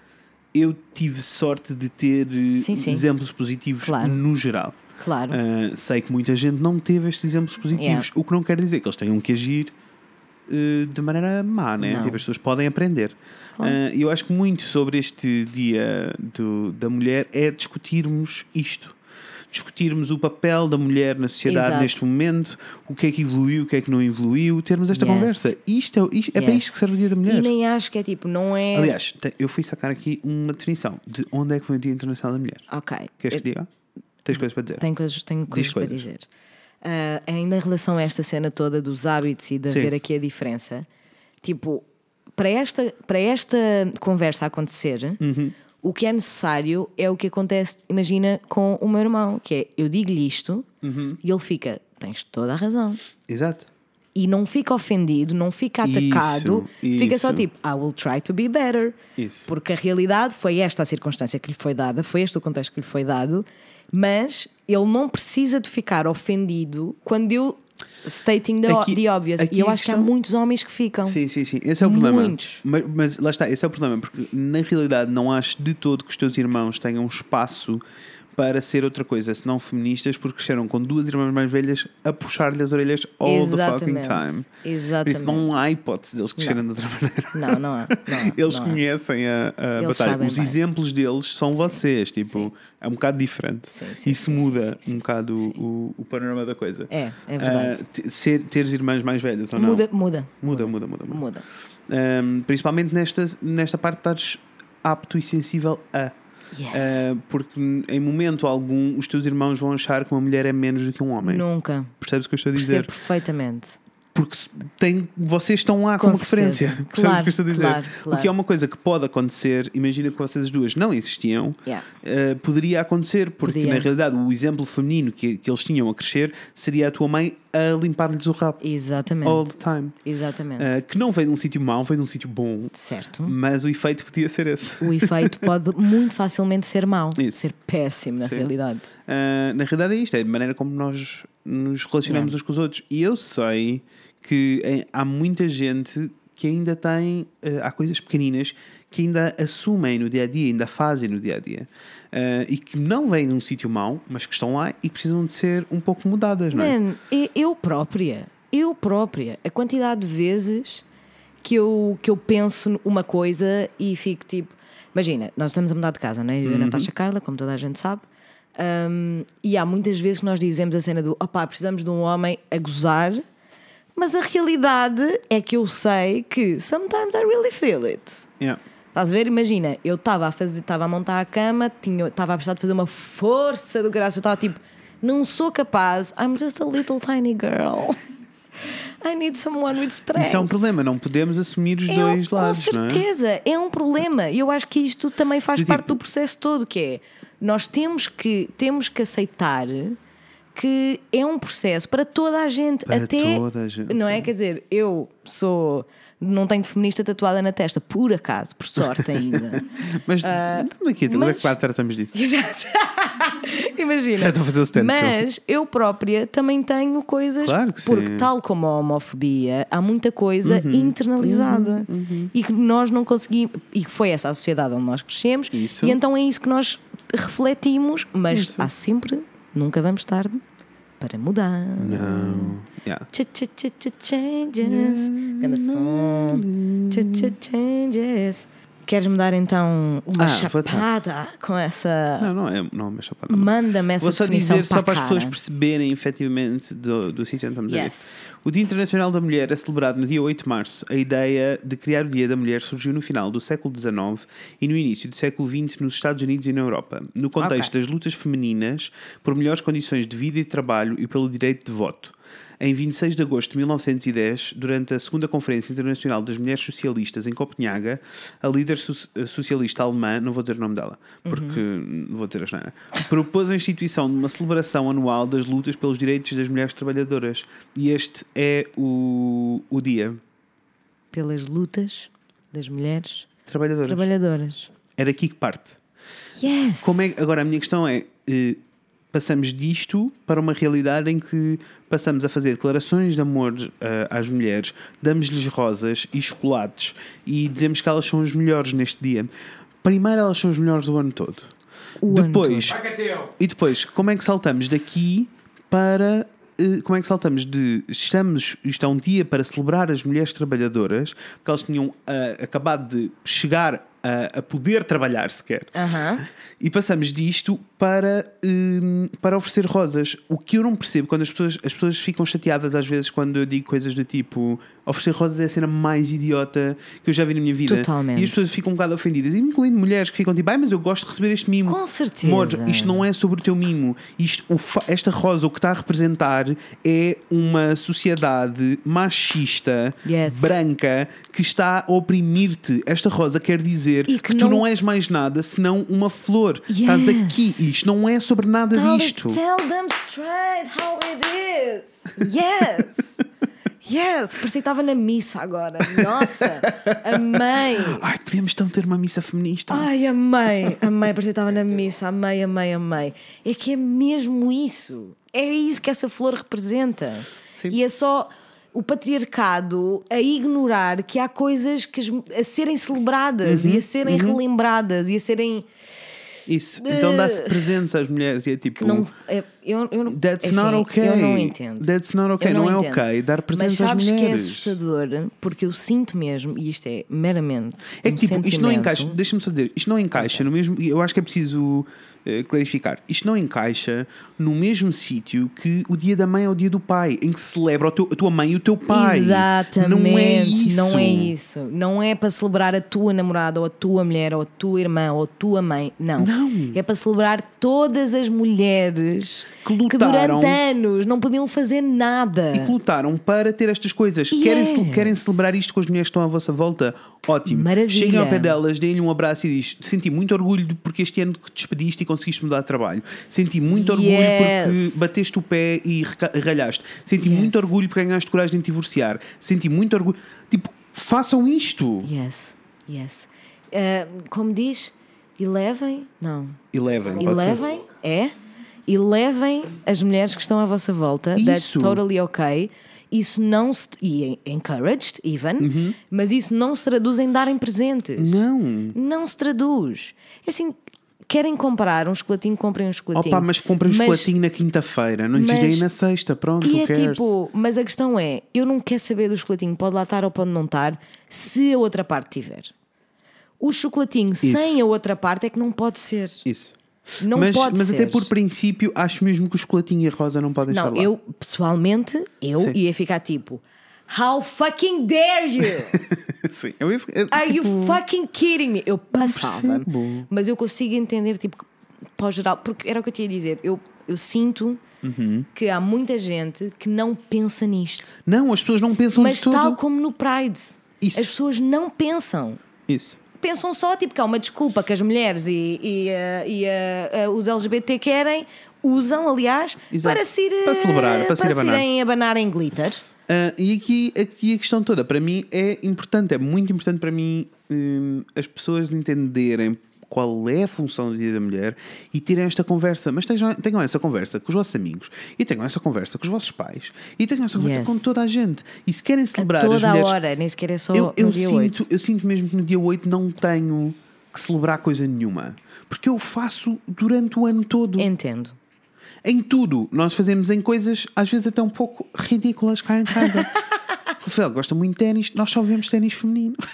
Eu tive sorte de ter eh, Sim, sim. exemplos positivos Claro. no geral. Claro. Uh, sei que muita gente não teve estes exemplos positivos, Yeah. o que não quer dizer que eles tenham que agir uh, de maneira má, né? Não. Tipo, as pessoas podem aprender. Claro. Uh, E eu acho que muito sobre este dia do, da mulher é discutirmos isto. Discutirmos o papel da mulher na sociedade Exato. neste momento, o que é que evoluiu, o que é que não evoluiu, termos esta Yes. conversa. Isto é, isto- é para Yes. isto que serve o dia da mulher. E nem acho que é tipo, não é. Aliás, eu fui sacar aqui uma definição de onde é que foi o Dia Internacional da Mulher. Ok. Queres que diga? Tens coisas para dizer? Tenho coisas, tenho coisas para coisas. dizer. Ah, ainda em relação a esta cena toda dos hábitos e de Sim. haver aqui a diferença, tipo, para esta, para esta conversa acontecer, Uhum. o que é necessário é o que acontece, imagina, com o meu irmão, que é eu digo-lhe isto Uhum. e ele fica, tens toda a razão. Exato. E não fica ofendido, não fica atacado, Isso, fica só tipo, I will try to be better. Isso. Porque a realidade foi esta a circunstância que lhe foi dada, foi este o contexto que lhe foi dado, mas ele não precisa de ficar ofendido quando eu stating the, Aqui- the obvious. E eu acho que há muitos homens que ficam. Sim, sim, sim. Esse é o problema. Muitos. Mas, mas lá está, esse é o problema, porque na realidade não acho de todo que os teus irmãos tenham espaço para ser outra coisa, senão feministas, porque cresceram com duas irmãs mais velhas a puxar-lhe as orelhas all the fucking Exatamente. time. Por Exatamente. isso não há hipótese deles crescerem de outra maneira. Não, não há. não há, Eles não há. conhecem a, a Eles batalha. Os bem. exemplos deles são vocês. Tipo, é um bocado diferente. Sim, sim, Isso sim, muda sim, sim, um bocado o, o panorama da coisa. É, é verdade. Te- ser, teres irmãs mais velhas ou não? muda, muda, Muda, muda, muda. muda. muda. Um, principalmente nesta, nesta parte de estares apto e sensível a. Yes. Uh, porque em momento algum os teus irmãos vão achar que uma mulher é menos do que um homem. Nunca. Percebes o que eu estou a Percebo dizer? perfeitamente. Porque tem, vocês estão lá Com como certeza. referência. Percebes Claro, o que eu estou a dizer? claro, O claro. que é uma coisa que pode acontecer, imagina que vocês as duas não existiam, Yeah. uh, poderia acontecer, porque Podia. na realidade o exemplo feminino que, que eles tinham a crescer seria a tua mãe a limpar-lhes o rabo Exatamente. all the time. Exatamente. Uh, que não veio de um sítio mau, veio de um sítio bom, certo. mas o efeito podia ser esse. O efeito pode muito facilmente ser mau, Isso. ser péssimo na Sim. realidade. Uh, na realidade é isto, é a maneira como nós nos relacionamos uns com os outros. E eu sei que há muita gente que ainda tem. eh, há coisas pequeninas que ainda assumem no dia a dia, ainda fazem no dia a dia. Ah, e que não vêm de um sítio mau, mas que estão lá e precisam de ser um pouco mudadas, não é? Eu própria, eu própria, a quantidade de vezes que eu, que eu penso uma coisa e fico tipo. Imagina, nós estamos a mudar de casa, não é? Eu e a Natasha Carla, como toda a gente sabe. Um, e há muitas vezes que nós dizemos a cena do opá, precisamos de um homem a gozar, mas a realidade é que eu sei que sometimes I really feel it. Yeah. Estás a ver? Imagina, eu estava a fazer, estava a montar a cama, estava a precisar de fazer uma força do graça, eu estava tipo, não sou capaz, I'm just a little tiny girl. I need someone with strength. Isso é um problema, não podemos assumir os É dois lados, com não é? certeza, é? um problema. E eu acho que isto também faz Do parte tipo- do processo todo, que é nós temos que, temos que aceitar que é um processo para toda a gente. Para até, toda a gente, Não é? Quer dizer, eu sou. Não tenho feminista tatuada na testa, por acaso, por sorte ainda. Mas daqui a Ah, mas- mas... tratamos disso. Exato. Imagina. Já estou a fazer o stand, Mas eu própria também tenho coisas. Claro que porque, sim. tal como a homofobia, há muita coisa Uhum. internalizada e que nós não conseguimos. E que foi essa a sociedade onde nós crescemos. Isso. E então é isso que nós refletimos, mas Isso. há sempre, nunca vamos tarde para mudar. Não. Yeah. Ch -ch -ch -ch changes. Ganda som. Ch -ch changes. Queres me dar então uma Ah, chapada com essa. Não, não é, não é uma chapada. Manda-me essa Vou só definição dizer, só para as a pessoas perceberem efetivamente do, do sítio onde estamos a Yes. ver. O Dia Internacional da Mulher é celebrado no dia 8 de março. A ideia de criar o Dia da Mulher surgiu no final do século XIX e no início do século XX nos Estados Unidos e na Europa, no contexto Ok. das lutas femininas por melhores condições de vida e trabalho e pelo direito de voto. Em 26 de agosto de 1910, durante a segunda Conferência Internacional das Mulheres Socialistas em Copenhaga, a líder so- socialista alemã, não vou dizer o nome dela, porque não vou dizer a geneira, propôs a instituição de uma celebração anual das lutas pelos direitos das mulheres trabalhadoras. E este é o, o dia. Pelas lutas das mulheres Trabalhadoras. trabalhadoras. Era aqui que parte. Yes! Como é, agora, a minha questão é: eh, passamos disto para uma realidade em que passamos a fazer declarações de amor eh, às mulheres, damos-lhes rosas e chocolates e dizemos que elas são as melhores neste dia. Primeiro, elas são as melhores do ano todo. O ano depois, e depois, como é que saltamos daqui para. eh, Como é que saltamos de estamos, isto é um dia para celebrar as mulheres trabalhadoras, porque elas tinham ah, acabado de chegar a, a poder trabalhar sequer. Aham. E passamos disto para, hum, para oferecer rosas. O que eu não percebo quando as pessoas, as pessoas ficam chateadas às vezes quando eu digo coisas do tipo oferecer rosas é a cena mais idiota que eu já vi na minha vida. Totalmente. E as pessoas ficam um bocado ofendidas, incluindo mulheres que ficam tipo, ai, mas eu gosto de receber este mimo. Com certeza. Amor, isto não é sobre o teu mimo. Isto, o esta rosa, o que está a representar é uma sociedade machista, Yes. branca, que está a oprimir-te. Esta rosa quer dizer E que, que tu não- não és mais nada senão uma flor. Yes. Estás aqui. Isto não é sobre nada Tell, disto. tell them straight how it is. Yes! Yes! Parecia que estava na missa agora. Nossa! Amei! Ai, podíamos então ter uma missa feminista. Ai, amei, amei, parecia que estava na missa, amei, amei, amei. É que é mesmo isso. É isso que essa flor representa. Sim. E é só o patriarcado a ignorar que há coisas que a serem celebradas Uhum, e a serem relembradas e a serem. Isso. Então dá-se presentes às mulheres e é tipo. que não, é- eu, eu, não- That's é not assim, okay. Eu não entendo. That's not okay. Eu Não é entendo. ok dar presentes Mas às sabes que é assustador porque eu sinto mesmo, e isto é meramente. É um que tipo, isto não encaixa, deixa-me só dizer, isto não encaixa no mesmo, eu acho que é preciso eh, clarificar, isto não encaixa no mesmo sítio que o dia da mãe ou o dia do pai, em que se celebra teu- a tua mãe e o teu pai. Exatamente, Não é isso. não é isso. Não é para celebrar a tua namorada, ou a tua mulher, ou a tua irmã, ou a tua mãe. Não. Não. É para celebrar todas as mulheres Que lutaram. durante anos não podiam fazer nada. E que lutaram para ter estas coisas. Querem, ce- Yes. querem celebrar isto com as mulheres que estão à vossa volta? Ótimo. Maravilha. Cheguem ao pé delas, deem-lhe um abraço e diz: Senti muito orgulho porque este ano que te despediste e conseguiste mudar de trabalho. Senti muito orgulho Yes. porque bateste o pé e ralhaste. Senti Yes. muito orgulho porque ganhaste coragem de te divorciar. Senti muito orgulho. Tipo, façam isto. Yes, yes. Eh, como diz, elevem, não. E levem. pode ser. Elevem, é. Elevem as mulheres que estão à vossa volta. That's Isso. totally ok. isso não se. E encouraged, even, Uhum. mas isso não se traduz em darem presentes. Não. Não se traduz. É assim, querem comprar um chocolatinho, comprem um chocolatinho. Opa, mas comprem um Mas- chocolatinho na quinta-feira, não lhes deem na sexta, pronto, E é cares? tipo, mas a questão é: eu não quero saber do chocolatinho, pode lá estar ou pode não estar, se a outra parte tiver. O chocolatinho sem a outra parte é que não pode ser. Isso. Não mas, pode mas ser. até por princípio, acho mesmo que o chocolatinho e a rosa não podem Não, estar lá. eu, pessoalmente, eu Sim. ia ficar tipo: How fucking dare you? Sim, eu ia eu, Are tipo, you fucking kidding me? Eu passava. Mas eu consigo entender, tipo, para o geral, porque era o que eu tinha a dizer. Eu, eu sinto Uhum. que há muita gente que não pensa nisto. Não, as pessoas não pensam Mas tal como no Pride, Isso. as pessoas não pensam. Isso. Pensam só tipo que há uma desculpa que as mulheres e, e, eh, e, eh, eh, os LGBT querem, usam, aliás, Exato. para se, ir, Para celebrar, para se ir abanar. irem abanar em glitter. Ah, e aqui, aqui a questão toda, para mim, é importante, é muito importante para mim hum, as pessoas entenderem qual é a função do Dia da Mulher e terem esta conversa. Mas tenham, tenham essa conversa com os vossos amigos e tenham essa conversa com os vossos pais e tenham essa conversa Yes. com toda a gente. E se querem celebrar as Toda a mulheres. hora, nem sequer é só eu, eu sinto, 8. eu sinto mesmo que no dia 8 não tenho que celebrar coisa nenhuma. Porque eu faço durante o ano todo. Entendo. Em tudo. Nós fazemos em coisas, às vezes até um pouco ridículas cá em casa. Rafael gosta muito de ténis, nós só vemos ténis feminino.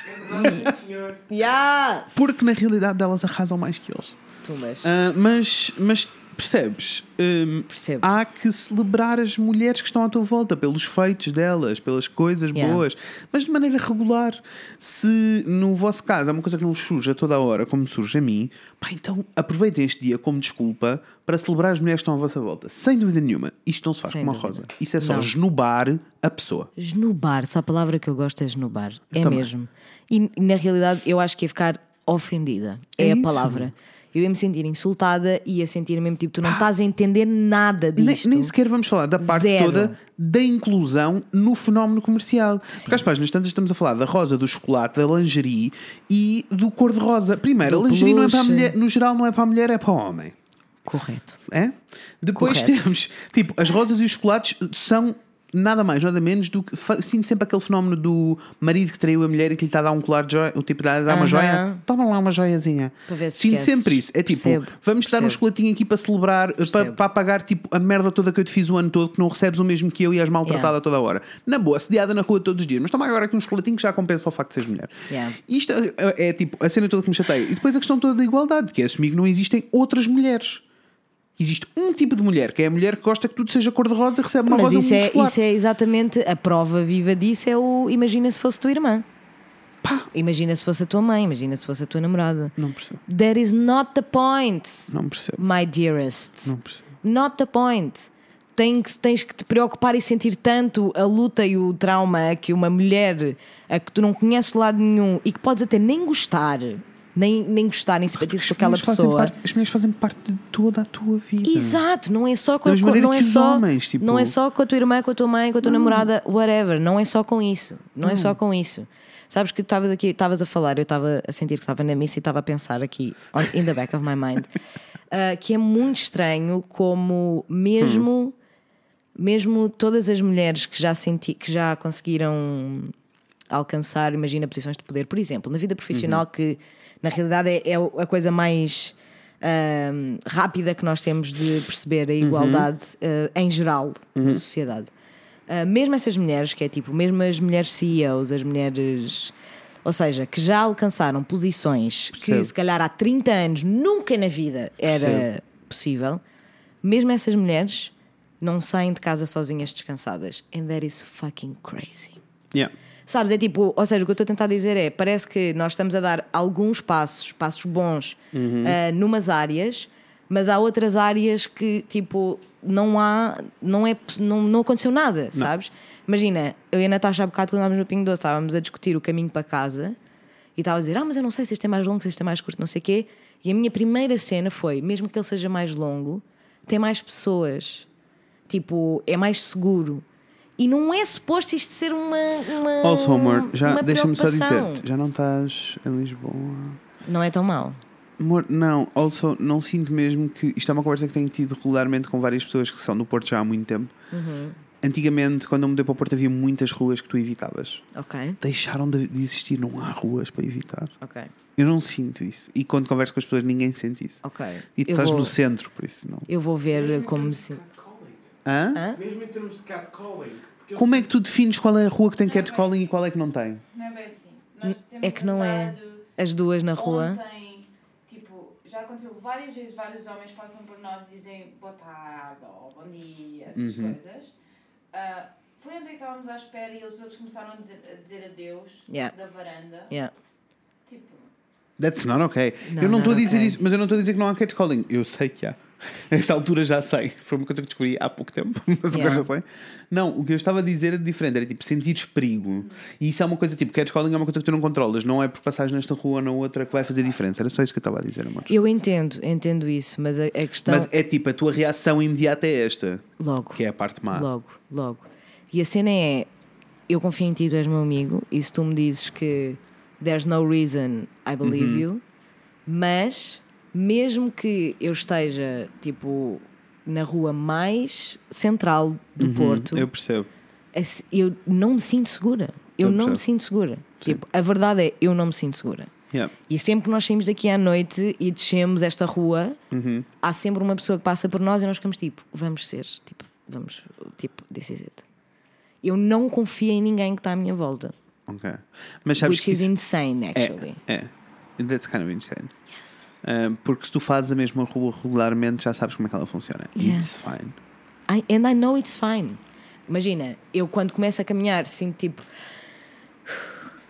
Yes! Porque na realidade elas arrasam mais que eles. Tumbas. Ah, mas, mas percebes? Hum, Percebo. Há que celebrar as mulheres que estão à tua volta, pelos feitos delas, pelas coisas Yeah. boas, mas de maneira regular. Se no vosso caso há uma coisa que não vos surge a toda a hora, como surge a mim, pá, então aproveitem este dia como desculpa para celebrar as mulheres que estão à vossa volta. Sem dúvida nenhuma. Isto não se faz Sem com uma dúvida. rosa. Isso é só Não. esnobar a pessoa. Esnobar, se a palavra que eu gosto é esnobar. é também. mesmo. E na realidade eu acho que ia ficar ofendida. É, É a isso. palavra. Eu ia me sentir insultada e ia sentir mesmo tipo, tu não estás a entender nada Nem, disto. nem sequer vamos falar da parte Zero. toda da inclusão no fenómeno comercial. Porque às páginas tantas estamos a falar da rosa, do chocolate, da lingerie e do cor-de-rosa. Primeiro, Do a lingerie não é para a peluche. mulher, no geral não é para a mulher, é para o homem. Correto. É? Depois Correto. temos, tipo, as rosas e os chocolates são nada mais, nada menos do que. Sinto sempre aquele fenómeno do marido que traiu a mulher e que lhe está a dar um colar de joia, o tipo, dá, dá uma Aham. joia, toma lá uma joiazinha. Para ver se Sinto esqueces. sempre isso. É tipo, Percebo, vamos dar um percebo. chocolatinho aqui para celebrar, para, Percebo. para apagar tipo, a merda toda que eu te fiz o ano todo, que não recebes o mesmo que eu e és maltratada Yeah. toda a hora. Na boa, sediada na rua todos os dias, mas toma agora aqui um chocolatinho que já compensa o facto de seres mulher. Yeah. Isto é, é, tipo a cena toda que me chateia. E depois a questão toda da igualdade, que é assumir que não existem outras mulheres. Existe um tipo de mulher, que é a mulher que gosta que tudo seja cor-de-rosa e recebe uma Mas rosa isso é, isso é exatamente a prova viva disso. É o imagina se fosse tua irmã. Imagina se fosse a tua mãe, imagina se fosse a tua namorada. Não percebo. That is not the point, Não percebo. my dearest. Não percebo. Not the point. Que- tens que te preocupar e sentir tanto a luta e o trauma que uma mulher a que tu não conheces de lado nenhum e que podes até nem gostar, nem, nem gostar, nem simpatizar As com aquela pessoa. parte- as mulheres fazem parte de toda a tua vida. Exato, não é só com, mesma com- não é só, homens, tipo- não é só com a tua irmã, com a tua mãe, com a tua namorada, whatever. Não é só com isso. Não é só com isso. Sabes que tu estavas aqui, estavas a falar, eu estava a sentir que estava na missa e estava a pensar aqui, in the back of my mind, uh, que é muito estranho como mesmo, mesmo todas as mulheres que já senti, que já conseguiram alcançar, imagina, posições de poder, por exemplo, na vida profissional, que na realidade é, é a coisa mais rápida que nós temos de perceber a igualdade ah, em geral na sociedade. Ah, mesmo essas mulheres, que é tipo, mesmo as mulheres CEOs, as mulheres. Ou seja, que já alcançaram posições que Percebo. se calhar há 30 anos nunca na vida era Percebo. possível, mesmo essas mulheres não saem de casa sozinhas descansadas. And that is fucking crazy. Yeah. Sabes, é tipo, ou seja, o que eu estou a tentar dizer é: parece que nós estamos a dar alguns passos, passos bons, ah, numas áreas, mas há outras áreas que, tipo, não há, não, é, não, não aconteceu nada, sabes? Imagina, eu e a Natasha há bocado, quando estávamos no Pingo Doce, estávamos a discutir o caminho para casa e estava a dizer: Ah, mas eu não sei se este é mais longo, se este é mais curto, não sei o quê. E a minha primeira cena foi: mesmo que ele seja mais longo, tem mais pessoas, tipo, é mais seguro. E não é suposto isto ser uma. uma Also, amor, já deixa-me só dizer já não estás em Lisboa. Não é tão mau. Amor, não, also, não sinto mesmo que isto é uma conversa que tenho tido regularmente com várias pessoas que são do Porto já há muito tempo. Uhum. antigamente, quando eu mudei para o Porto, havia muitas ruas que tu evitavas. Ok, Deixaram de de existir, não há ruas para evitar. ok, Eu não sinto isso. E quando converso com as pessoas, ninguém sente isso. ok. E tu Eu estás vou, no centro, por isso não. eu vou ver como se. Hã? Hã? Mesmo em termos de catcalling. Como é que tu defines qual é a rua que tem catcalling e qual é que não tem? Não é bem assim. Nós temos É que não é. As duas na rua. Ontem, tipo, já aconteceu várias vezes, vários homens passam por nós e dizem boa tarde ou bom dia, essas Uhum. coisas. Ah, foi ontem que estávamos à espera e os outros começaram a dizer, a dizer adeus Yeah. da varanda. Yeah. Tipo, That's not okay. Não, eu não estou a not dizer okay. isso, mas eu não estou a dizer que não há catcalling. Eu sei que há. A esta altura já sei. Foi uma coisa que descobri há pouco tempo, mas agora Yeah. já sei. Não, o que eu estava a dizer era diferente. Era tipo sentires perigo. E isso é uma coisa tipo catcalling é uma coisa que tu não controlas. Não é por passares nesta rua ou na outra que vai fazer diferença. Era só isso que eu estava a dizer, amor. Eu entendo, entendo isso, mas a, a questão. Mas é tipo, a tua reação imediata é esta, Logo. que é a parte má. Logo, logo. E a cena é: eu confio em ti, tu és meu amigo, e se tu me dizes que there's no reason I believe Uhum. you, mas mesmo que eu esteja tipo na rua mais central do Porto, Uhum. Eu percebo. eu não me sinto segura. Eu, Eu não me percebo. sinto segura. Tipo, a verdade é, eu não me sinto segura. Yeah. E sempre que nós saímos daqui à noite e descemos esta rua, Uhum. há sempre uma pessoa que passa por nós e nós ficamos tipo, vamos ser, tipo, vamos, tipo, this is it. Eu não confio em ninguém que está à minha volta. Ok. Mas sabes which que is isso insane, actually. é, é. That's kind of insane. Yes. Uh, porque se tu fazes a mesma rua regularmente, já sabes como é que ela funciona. It's Yes. fine. I, and I know it's fine. Imagina, eu quando começo a caminhar sinto tipo,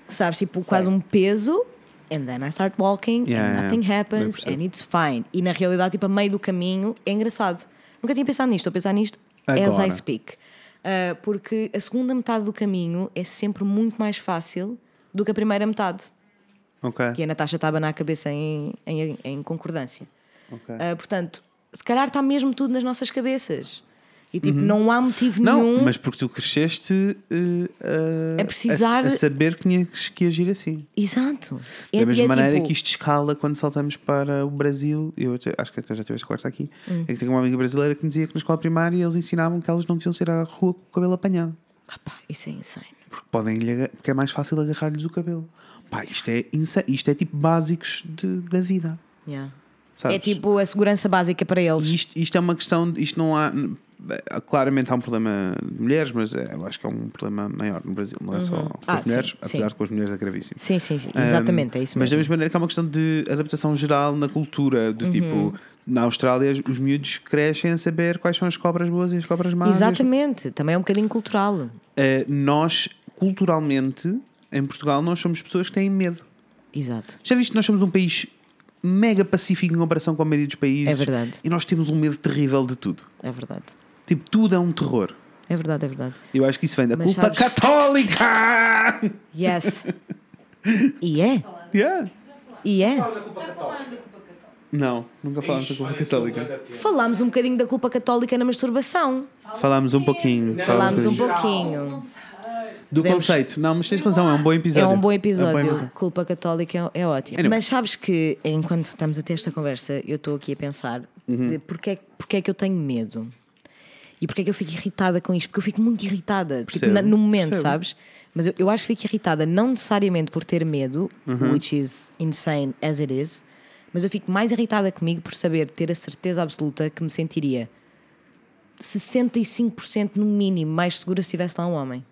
sabes, tipo quase um peso, and then I start walking Yeah, and yeah. nothing Eu happens and it's fine. E na realidade, tipo, a meio do caminho é engraçado. Nunca tinha pensado nisto, estou a pensar nisto as Agora. I speak. Uh, porque a segunda metade do caminho é sempre muito mais fácil do que a primeira metade. Ok. Que a Natasha estava na cabeça em, em, em concordância. ok. Uh, portanto, se calhar está mesmo tudo nas nossas cabeças. E tipo, não há motivo Uhum. Não, nenhum. mas porque tu cresceste uh, a, A precisar- a, a saber que tinhas que agir assim. Exato. Da É- mesma é maneira tipo- que isto escala quando saltamos para o Brasil, eu acho que até já tive esta conversa aqui, Hum. é que tenho uma amiga brasileira que me dizia que na escola primária eles ensinavam que elas não deviam sair à rua com o cabelo apanhado. Rapá, isso é insane. Porque, podem porque é mais fácil agarrar-lhes o cabelo. Pá, isto é, isto é tipo básicos de- da vida. Yeah. É tipo a segurança básica para eles. Isto, isto é uma questão, isto não há. Claramente há um problema de mulheres, mas é, eu acho que é um problema maior no Brasil, não é só com Ah, as mulheres, sim, apesar sim. de com as mulheres é gravíssimo. Sim, sim, sim. Exatamente, é isso Mas da mesmo. mesma maneira que é uma questão de adaptação geral na cultura, Uhum. do tipo, na Austrália os miúdos crescem a saber quais são as cobras boas e as cobras más. Exatamente, também é um bocadinho cultural. Eh, nós, culturalmente, em Portugal, nós somos pessoas que têm medo. Exato. Já viste que nós somos um país mega pacífico em comparação com a maioria dos países? É verdade. E nós temos um medo terrível de tudo. É verdade. Tipo, tudo é um terror. É verdade, é verdade. Eu acho que isso vem da Mas culpa sabes- católica! Yes. e é. Yeah. E é. já falaram da culpa católica. Não, nunca falámos da culpa católica. Falámos um bocadinho da culpa católica na masturbação. Falámos um pouquinho. Falámos um pouquinho. Do Podemos- conceito. Não, mas tens razão, é um bom episódio. É um bom É episódio. Culpa católica é, é ótimo. Anyway. Mas sabes que enquanto estamos a ter esta conversa, eu estou aqui a pensar Uhum. de porque, é- porque é que eu tenho medo. E porque é que eu fico irritada com isto? Porque eu fico muito irritada tipo, na- no momento, percebo. sabes? Mas eu, eu acho que fico irritada não necessariamente por ter medo, Uhum. which is insane as it is, mas eu fico mais irritada comigo por saber, ter a certeza absoluta que me sentiria 65% no mínimo mais segura se estivesse lá um homem.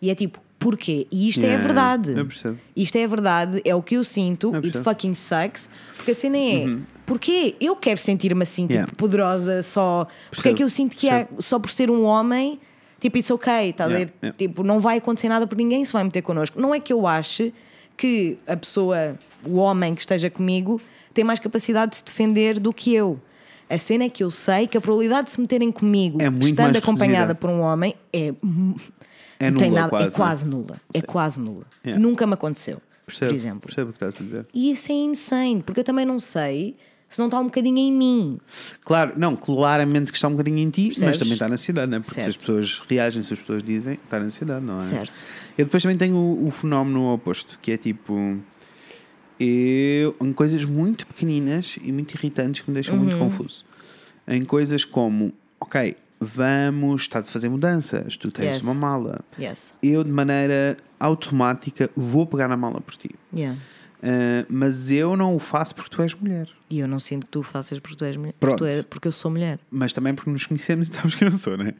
E é tipo, porquê? E isto é a Yeah, verdade. eu percebo. Isto é a verdade, é o que eu sinto, Eu e percebo. fucking sucks, porque a cena é, porquê eu quero sentir-me assim, tipo, Yeah. poderosa só, porque é Percebo, que eu sinto que é só por ser um homem, tipo, it's ok, tá a Yeah, ver? yeah. Tipo, não vai acontecer nada porque ninguém se vai meter connosco. Não é que eu ache que a pessoa, o homem que esteja comigo, tem mais capacidade de se defender do que eu. A cena é que eu sei que a probabilidade de se meterem comigo, É estando acompanhada por um homem, é É não tem nula, nada, quase. é quase nula. É quase nula. Yeah. Nunca me aconteceu, Percebo, por exemplo. Percebo o que estás a dizer. E isso é insane, porque eu também não sei se não está um bocadinho em mim. Claro, não, claramente que está um bocadinho em ti, mas Percebes? também está na sociedade, não é? Porque se as Certo. pessoas reagem, se as pessoas dizem, está na sociedade, não é? Certo. Eu depois também tenho o, o fenómeno oposto, que é tipo. Eu, em coisas muito pequeninas e muito irritantes que me deixam muito Uhum. confuso. Em coisas como, ok, vamos, estás a fazer mudanças, tu tens Yes. uma mala. Yes. Eu, de maneira automática, vou pegar na mala por ti. Yeah. Ah, mas eu não o faço porque tu és mulher. E eu não sinto que tu faças porque tu és mulher. Porque, é- porque eu sou mulher. Mas também porque nos conhecemos e sabes quem eu sou, não é?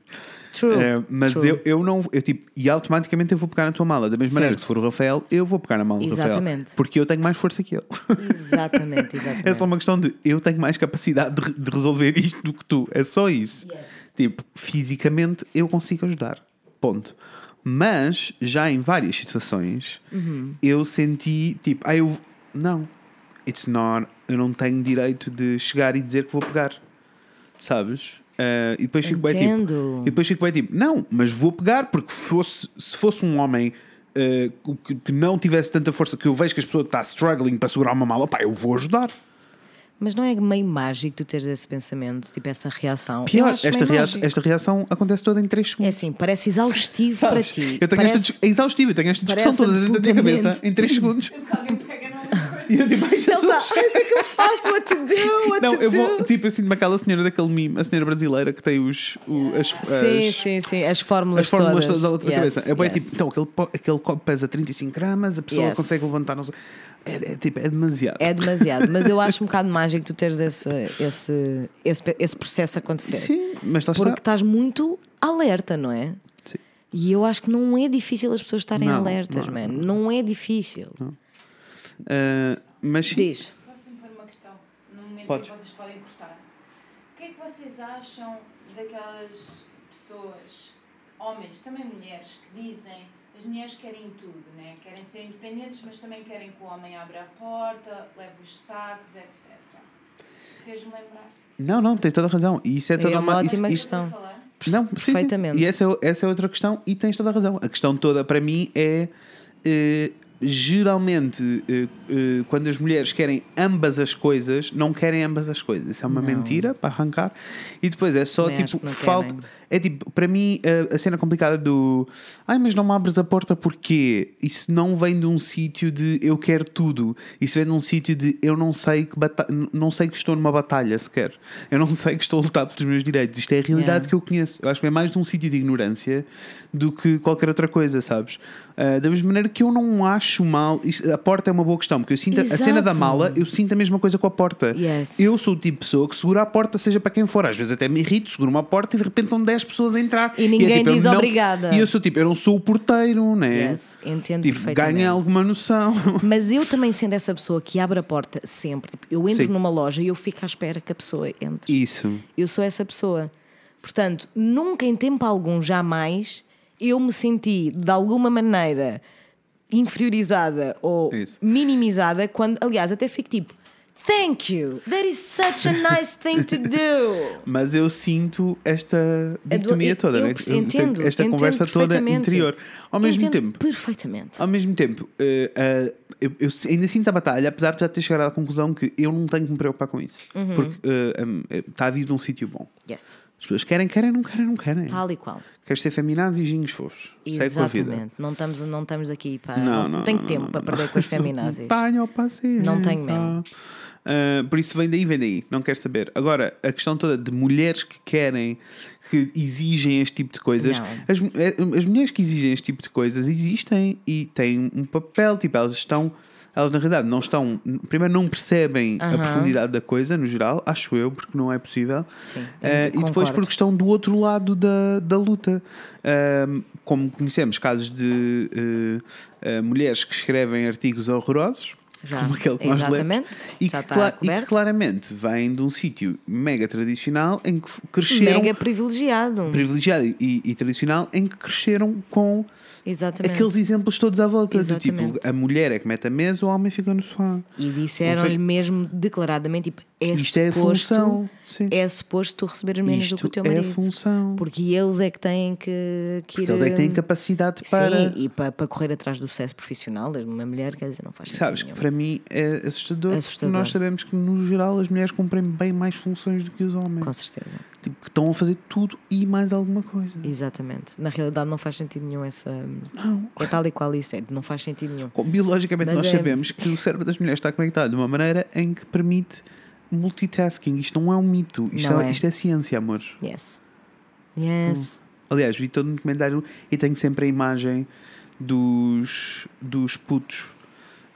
True. Ah, mas True. eu, eu não. Eu, tipo, e automaticamente eu vou pegar na tua mala. Da mesma maneira, Certo. se for o Rafael, eu vou pegar na mala do Rafael. Exatamente. Porque eu tenho mais força que ele. Exatamente, exatamente. É só uma questão de eu tenho mais capacidade de, de resolver isto do que tu. É só isso. Tipo, fisicamente eu consigo ajudar. Ponto. Mas já em várias situações Uhum. eu senti tipo, ah, eu não, it's not, eu não tenho direito de chegar e dizer que vou pegar, sabes? Ah, e depois fico bem tipo, e depois fico bem tipo, não, mas vou pegar porque fosse, se fosse um homem eh, que, que não tivesse tanta força que eu vejo que as pessoas estão struggling para segurar uma mala, pá, eu vou ajudar. Mas não é meio mágico tu teres esse pensamento, tipo essa reação? Pior, esta, rea- mágico. esta reação acontece toda em 3 É segundos. assim, parece exaustivo para ti. Eu tenho parece... esta é exaustivo, eu tenho esta discussão toda dentro da minha cabeça em 3 segundos. Alguém pega. E eu tipo, ai Jesus. ai, o que é que eu faço? What to do? What Não, to eu do? vou, tipo, eu sinto-me aquela senhora daquele meme, a senhora brasileira que tem os, o- as, Sim, as, sim, sim. As fórmulas, as fórmulas todas da outra Yes, cabeça. É bem yes. tipo, então aquele, aquele copo pesa 35 gramas, a pessoa Yes. consegue levantar, não sei. É, é, tipo, é demasiado. É demasiado, mas eu acho um bocado mágico tu teres esse, esse, esse, esse processo acontecer. Sim, mas lá Porque está. estás muito alerta, não é? Sim. E eu acho que não é difícil as pessoas estarem Não, alertas, não, man. Não é difícil. Ah, mas sim, Diz. Posso-me pôr uma questão? No momento Podes. em que vocês podem cortar. O que é que vocês acham daquelas pessoas, homens, também mulheres, que dizem as mulheres querem tudo, né? Querem ser independentes, mas também querem que o homem abra a porta, leve os sacos, etc. Fez-me lembrar. Não, não, tens toda a razão. E isso é toda É uma isso- ótima isso- questão. Não, sim, sim. perfeitamente. E essa é, essa é outra questão, e tens toda a razão. A questão toda para mim é. eh, geralmente, eh, eh, quando as mulheres querem ambas as coisas, não querem ambas as coisas. Isso é uma Não. mentira para arrancar. E depois é só Também tipo, falta. querem. É tipo, para mim, a, a cena complicada do. Ai, mas não me abres a porta porquê? Isso não vem de um sítio de eu quero tudo. Isso vem de um sítio de eu não sei que, não sei que estou numa batalha sequer. Eu não sei que estou a lutar pelos meus direitos. Isto é a realidade Yeah. que eu conheço. Eu acho que é mais de um sítio de ignorância do que qualquer outra coisa, sabes? Ah, da mesma maneira que eu não acho mal. isto- a porta é uma boa questão, porque eu sinto a- a cena da Exato. mala, eu sinto a mesma coisa com a porta. Yes. Eu sou o tipo de pessoa que segura a porta, seja para quem for. Às vezes até me irrito, seguro uma porta e de repente estão 10 pessoas a entrar. E ninguém é tipo, eu diz não- obrigada. E eu sou tipo, eu não sou o porteiro, né? Yes, entendo Tipo, ganha alguma noção. Mas eu também sendo essa pessoa que abre a porta sempre. Tipo, eu entro Sim. numa loja e eu fico à espera que a pessoa entre. Isso. Eu sou essa pessoa. Portanto, nunca em tempo algum, jamais, eu me senti de alguma maneira inferiorizada ou Isso. minimizada quando, aliás, até fico tipo. Thank you. That is such a nice thing to do. Mas eu sinto esta dicotomia toda, eu né? entendo, esta entendo conversa toda interior. Ao mesmo Entendo tempo, Perfeitamente. Ao mesmo tempo, eh, eh, eu, eu ainda sinto a batalha, apesar de já ter chegado à conclusão que eu não tenho que me preocupar com isso. Uhum. Porque eh, um, está a vir de um sítio bom. Yes. As pessoas querem, querem, não querem, não querem. Tal e qual. Queres ser feminados e ginhos fofos. Segue com a vida. Exatamente. Não estamos, não estamos aqui para. Não, Não, não, tenho não, tempo não, para perder não. com as feminazes. Tenho paciência. Não tenho mesmo. Ah, por isso vem daí, vem daí. Não quero saber. Agora, a questão toda de mulheres que querem, que exigem este tipo de coisas. As, eh, as mulheres que exigem este tipo de coisas existem e têm um papel. Tipo, elas estão. Elas na realidade não estão. Primeiro, não percebem a profundidade da coisa, no geral, acho eu, porque não é possível. Sim, Eh, e depois porque estão do outro lado da, da luta. Ahm, como conhecemos casos de eh, eh, mulheres que escrevem artigos horrorosos, Já. como aquele que nós lemos, Exatamente. e, Já que, está e que claramente vêm de um sítio mega tradicional em que cresceram Mega privilegiado. privilegiado e, e tradicional em que cresceram com Exatamente. aqueles exemplos todos à volta do tipo a mulher é que mete a mesa o homem fica no sofá E disseram-lhe mesmo declaradamente: tipo, é isto é a suposto, função sim. é suposto tu receberes menos do que isto o teu é a marido. função Porque eles é que têm que, que ir. eles é que têm hum, capacidade para Sim, e para, para correr atrás do sucesso profissional, uma mulher, quer dizer, não faz sentido. Sabes nenhum. Para mim é assustador, Assustador. porque nós sabemos que no geral as mulheres cumprem bem mais funções do que os homens. Com certeza. Tipo, que estão a fazer tudo e mais alguma coisa. Exatamente. Na realidade, não faz sentido nenhum essa. Não. É tal e qual isso é, não faz sentido nenhum. Biologicamente Mas nós é- sabemos que o cérebro das mulheres está conectado de uma maneira em que permite multitasking. Isto não é um mito. Isto, é, é. isto é ciência, amor. Yes. Yes. Aliás, vi todo um documentário e tenho sempre a imagem dos, dos putos.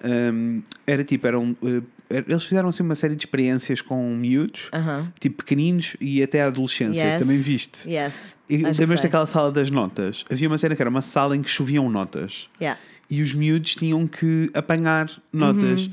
Um, era tipo, eram. uh, er- eles fizeram assim uma série de experiências com miúdos, Aham. tipo pequeninos e até a adolescência. Yes. Também viste? Yes. E Acho que lembras sei. daquela sala das notas? Havia uma cena que era uma sala em que choviam notas Yeah. e os miúdos tinham que apanhar notas. Uhum.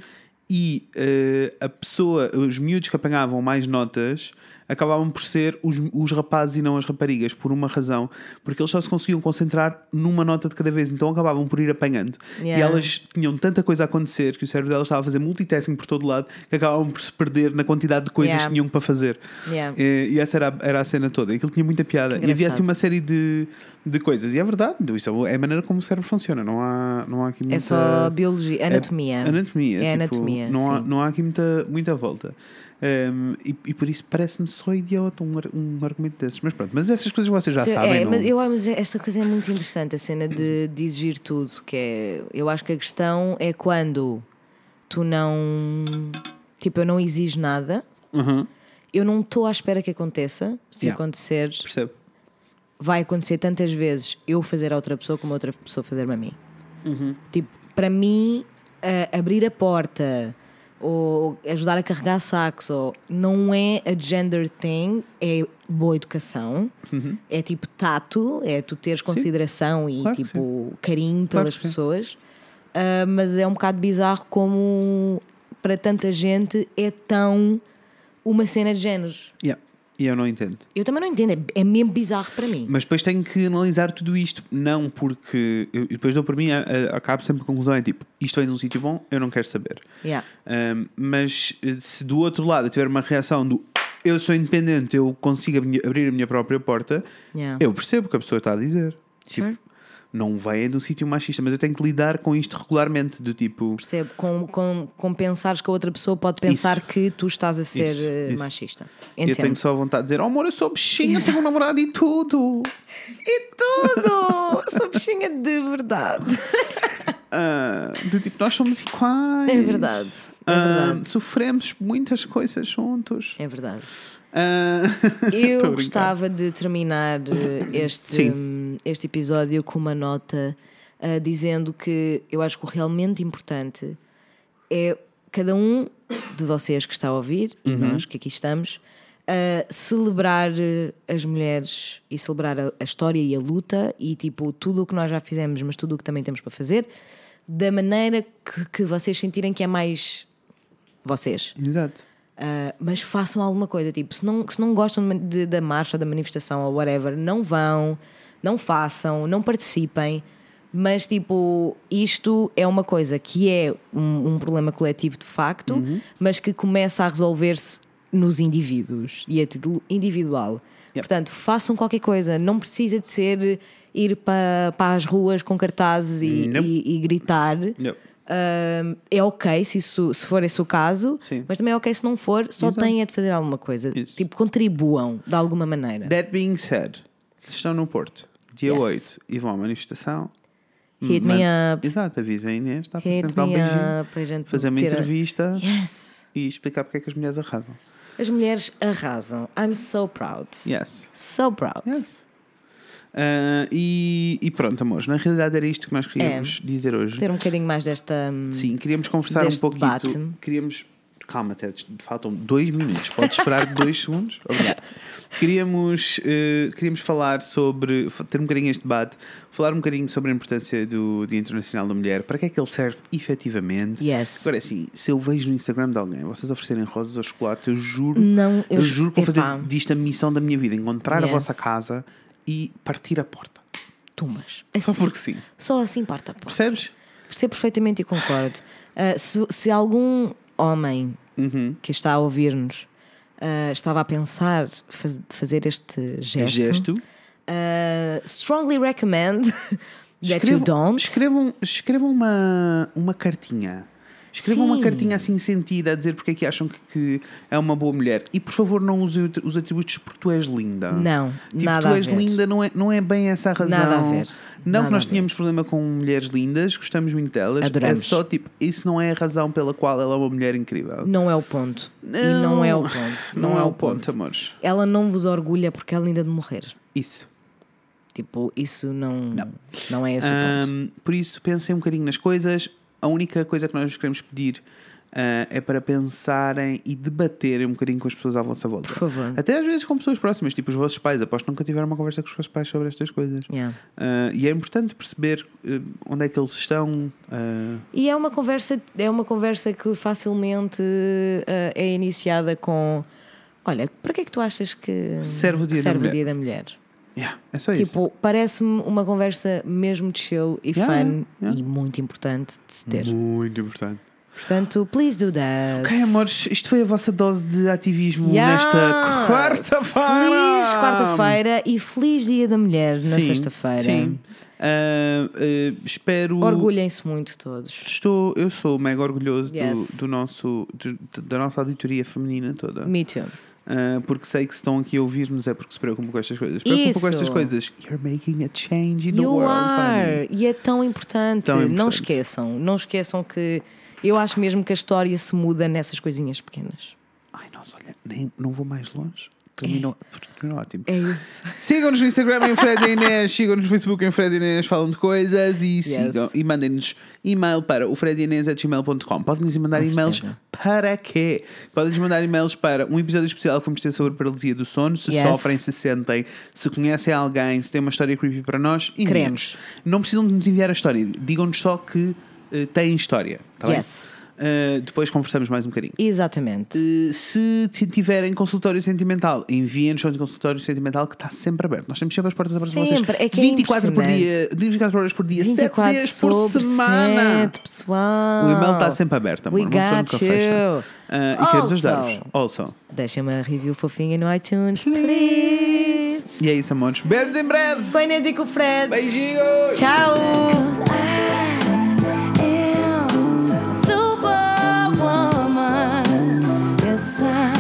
E eh, a pessoa, os miúdos que apanhavam mais notas acabavam por ser os, os rapazes e não as raparigas, por uma razão, porque eles só se conseguiam concentrar numa nota de cada vez, então acabavam por ir apanhando. E Yeah. elas tinham tanta coisa a acontecer que o cérebro delas estava a fazer multitasking por todo lado que acabavam por se perder na quantidade de coisas Yeah. que tinham para fazer. Yeah. Eh, E essa era, a- era a cena toda. Aquilo tinha muita piada. E havia assim uma série de, de coisas. E é verdade, isso é a maneira como o cérebro funciona. Não há, não há aqui muita. É só biologia, anatomia. Anatomia. É tipo, anatomia, Não há, sim. não há aqui muita, muita volta. Um, e, e por isso parece-me só idiota um, um argumento desses. Mas pronto, mas essas coisas vocês já Sim, sabem. é, não? mas eu acho esta coisa é muito interessante, a cena de, de exigir tudo. Que é, eu acho que a questão é quando tu não. Tipo, eu não exijo nada, Uhum, eu não estou à espera que aconteça. Se Yeah. acontecer, percebo. vai acontecer tantas vezes eu fazer a outra pessoa como a outra pessoa fazer-me a mim. Uhum. Tipo, para mim, a- abrir a porta ou ajudar a carregar sacos ou não é a gender thing, é boa educação, é tipo tato, é tu teres consideração e Uhum. Claro tipo carinho Claro pelas sim. pessoas, Ah, mas é um bocado bizarro como para tanta gente é tão uma cena de géneros. Yeah. E eu não entendo. Eu também não entendo, é, é mesmo bizarro para mim. Mas depois tenho que analisar tudo isto. Não porque. Eu, depois dou por mim, a- a- acabo sempre a conclusão: é tipo, isto vem de um sítio bom, eu não quero saber. Yeah. Um, mas eh, se do outro lado eu tiver uma reação do eu sou independente, eu consigo abrir a minha própria porta, Yeah. eu percebo o que a pessoa está a dizer. Sure. Tipo, não vem de um sítio machista, mas eu tenho que lidar com isto regularmente. Do tipo, Percebo, com, com, com pensares que a outra pessoa pode pensar Isso. que tu estás a ser Isso, eh, isso. machista. eu Entendo. tenho só vontade de dizer: Oh amor, eu sou bichinha, tenho um namorado e tudo. E tudo! Sou bichinha de verdade. Ah, do tipo, nós somos iguais. É verdade. É Ah, verdade. sofremos muitas coisas juntos. É verdade. A Eu gostava de terminar eh, este, Sim. hum, este episódio com uma nota ah, dizendo que eu acho que o realmente importante é cada um de vocês que está a ouvir, e Uhum. nós que aqui estamos, a celebrar eh, as mulheres e celebrar a, a história e a luta e tipo tudo o que nós já fizemos, mas tudo o que também temos para fazer, da maneira que, que vocês sentirem que é mais vocês. Exato. Uh, mas façam alguma coisa, tipo, se não, se não gostam de- da marcha, da manifestação ou whatever, não vão, não façam, não participem. Mas, tipo, isto é uma coisa que é um, um problema coletivo de facto, mas que começa a resolver-se nos indivíduos e a título individual. Portanto, façam qualquer coisa, não precisa de ser ir para, para as ruas com cartazes e, Não. e- e gritar. Yep. Um, é ok se, isso, se for esse o caso, Sim. mas também é ok se não for, só Exato. têm é de fazer alguma coisa. Isso. Tipo, contribuam de alguma maneira. That being said, se estão no Porto, dia Yes. 8, e vão à manifestação, Hit me up. Exato, avisa a Inês, está para Hit sempre dar um beijinho, up, a gente fazer uma a- entrevista Yes! e explicar porque é que as mulheres arrasam. As mulheres arrasam. I'm so proud. Yes. So proud. Yes. Ah, e, e pronto, amores, na realidade era isto que nós queríamos dizer hoje. Ter um bocadinho mais desta. Sim, queríamos conversar um pouquinho. debate. Queríamos. Calma, até faltam dois minutos. Podes esperar dois segundos? Obrigado. Queríamos, eh, queríamos falar sobre. ter um bocadinho este debate, falar um bocadinho sobre a importância do Dia Internacional da Mulher, para que é que ele serve efetivamente. Yes. Agora, assim, se eu vejo no Instagram de alguém vocês oferecerem rosas ou chocolate, eu juro. Não, eu, eu- juro que vou fazer disto a missão da minha vida: encontrar a Yes. vossa casa e partir a porta. Tumbas. Só Assim, porque sim. Só assim parte a porta. Percebes? Percebo perfeitamente e concordo. Ah, se, se algum homem Uhum. que está a ouvir-nos ah, estava a pensar faz- fazer este gesto, Gesto. ah, strongly recommend that you Escrevam, don't. escrevam, escrevam uma, uma cartinha Escrevam uma Sim. cartinha assim sentida a dizer porque é que acham que, que é uma boa mulher. E por favor, não usem os atributos porque tu és linda. Não, Tipo, nada tu a és linda, não é, não é bem essa a razão. Nada a ver. Não Nada que nós tenhamos problema com mulheres lindas, gostamos muito delas. Adoramos. É só tipo, isso não é a razão pela qual ela é uma mulher incrível. Não é o ponto. E não é o ponto. Não, é o ponto, amores. Ela não vos orgulha porque é linda de morrer. Isso. Tipo, isso não, não. é esse o ponto. Por isso, pensem um bocadinho nas coisas. A única coisa que nós queremos pedir ah, é para pensarem e debaterem um bocadinho com as pessoas à vossa volta. Por favor. Até às vezes com pessoas próximas, tipo os vossos pais. Aposto que nunca tiveram uma conversa com os vossos pais sobre estas coisas. Yeah. Ah, e é importante perceber eh, onde é que eles estão. E é uma conversa, é uma conversa que facilmente é iniciada com olha, para que é que tu achas que Serve o Dia que da serve Mulher?" o dia da mulher? Yeah, é só isso. Tipo, parece-me uma conversa mesmo de chill e Yeah, fun yeah. e muito importante de se ter. Muito importante. Portanto, please do that. Ok, amores, isto foi a vossa dose de ativismo nesta quarta-feira. Feliz quarta-feira e feliz Dia da Mulher na sexta-feira. Sim. Ah, ah, espero. Orgulhem-se muito todos. Estou, eu sou mega orgulhoso Yes. do, do nosso, do- da nossa auditoria feminina toda. Me too. Ah, porque sei que se estão aqui a ouvir-nos é porque se preocupam com estas coisas. Preocupam com estas coisas. You're making a change in the You world. are. honey. E é tão importante. Tão Não importante. esqueçam. Não esqueçam que eu acho mesmo que a história se muda nessas coisinhas pequenas. Ai, nossa, olha, nem, não vou mais longe. Terminou, terminou ótimo. É isso. Sigam-nos no Instagram em Fred e Inês, sigam-nos no Facebook em Fred e Inês falam de coisas e sigam e mandem-nos e-mail para o fredinês.gmail.com. Podem-nos mandar e-mails para quê? Podem-nos mandar e-mails para um episódio especial que vamos ter sobre paralisia do sono, se Yes. sofrem, se sentem, se conhecem alguém, se têm uma história creepy para nós. enviem-nos. Queremos. Não precisam de nos enviar a história, digam-nos só que eh, têm história. Tá bem? Eh, depois conversamos mais um bocadinho. Exatamente. Uh, se tiverem consultório sentimental, enviem-nos o consultório sentimental que está sempre aberto. Nós temos sempre as portas abertas para vocês. Sempre. É que é 24 por dia, impressionante. 24 horas por dia, 7 24 dias por semana. 7, pessoal. O e-mail está sempre aberto, amor. We Uma pessoa got fecha. you. Uh, e queremos ajudar-vos. Also. Deixem uma review fofinha no iTunes, please. E é isso, amores. Beijos em breve. A Inês e com o Fred. Beijinhos. Tchau. Yes,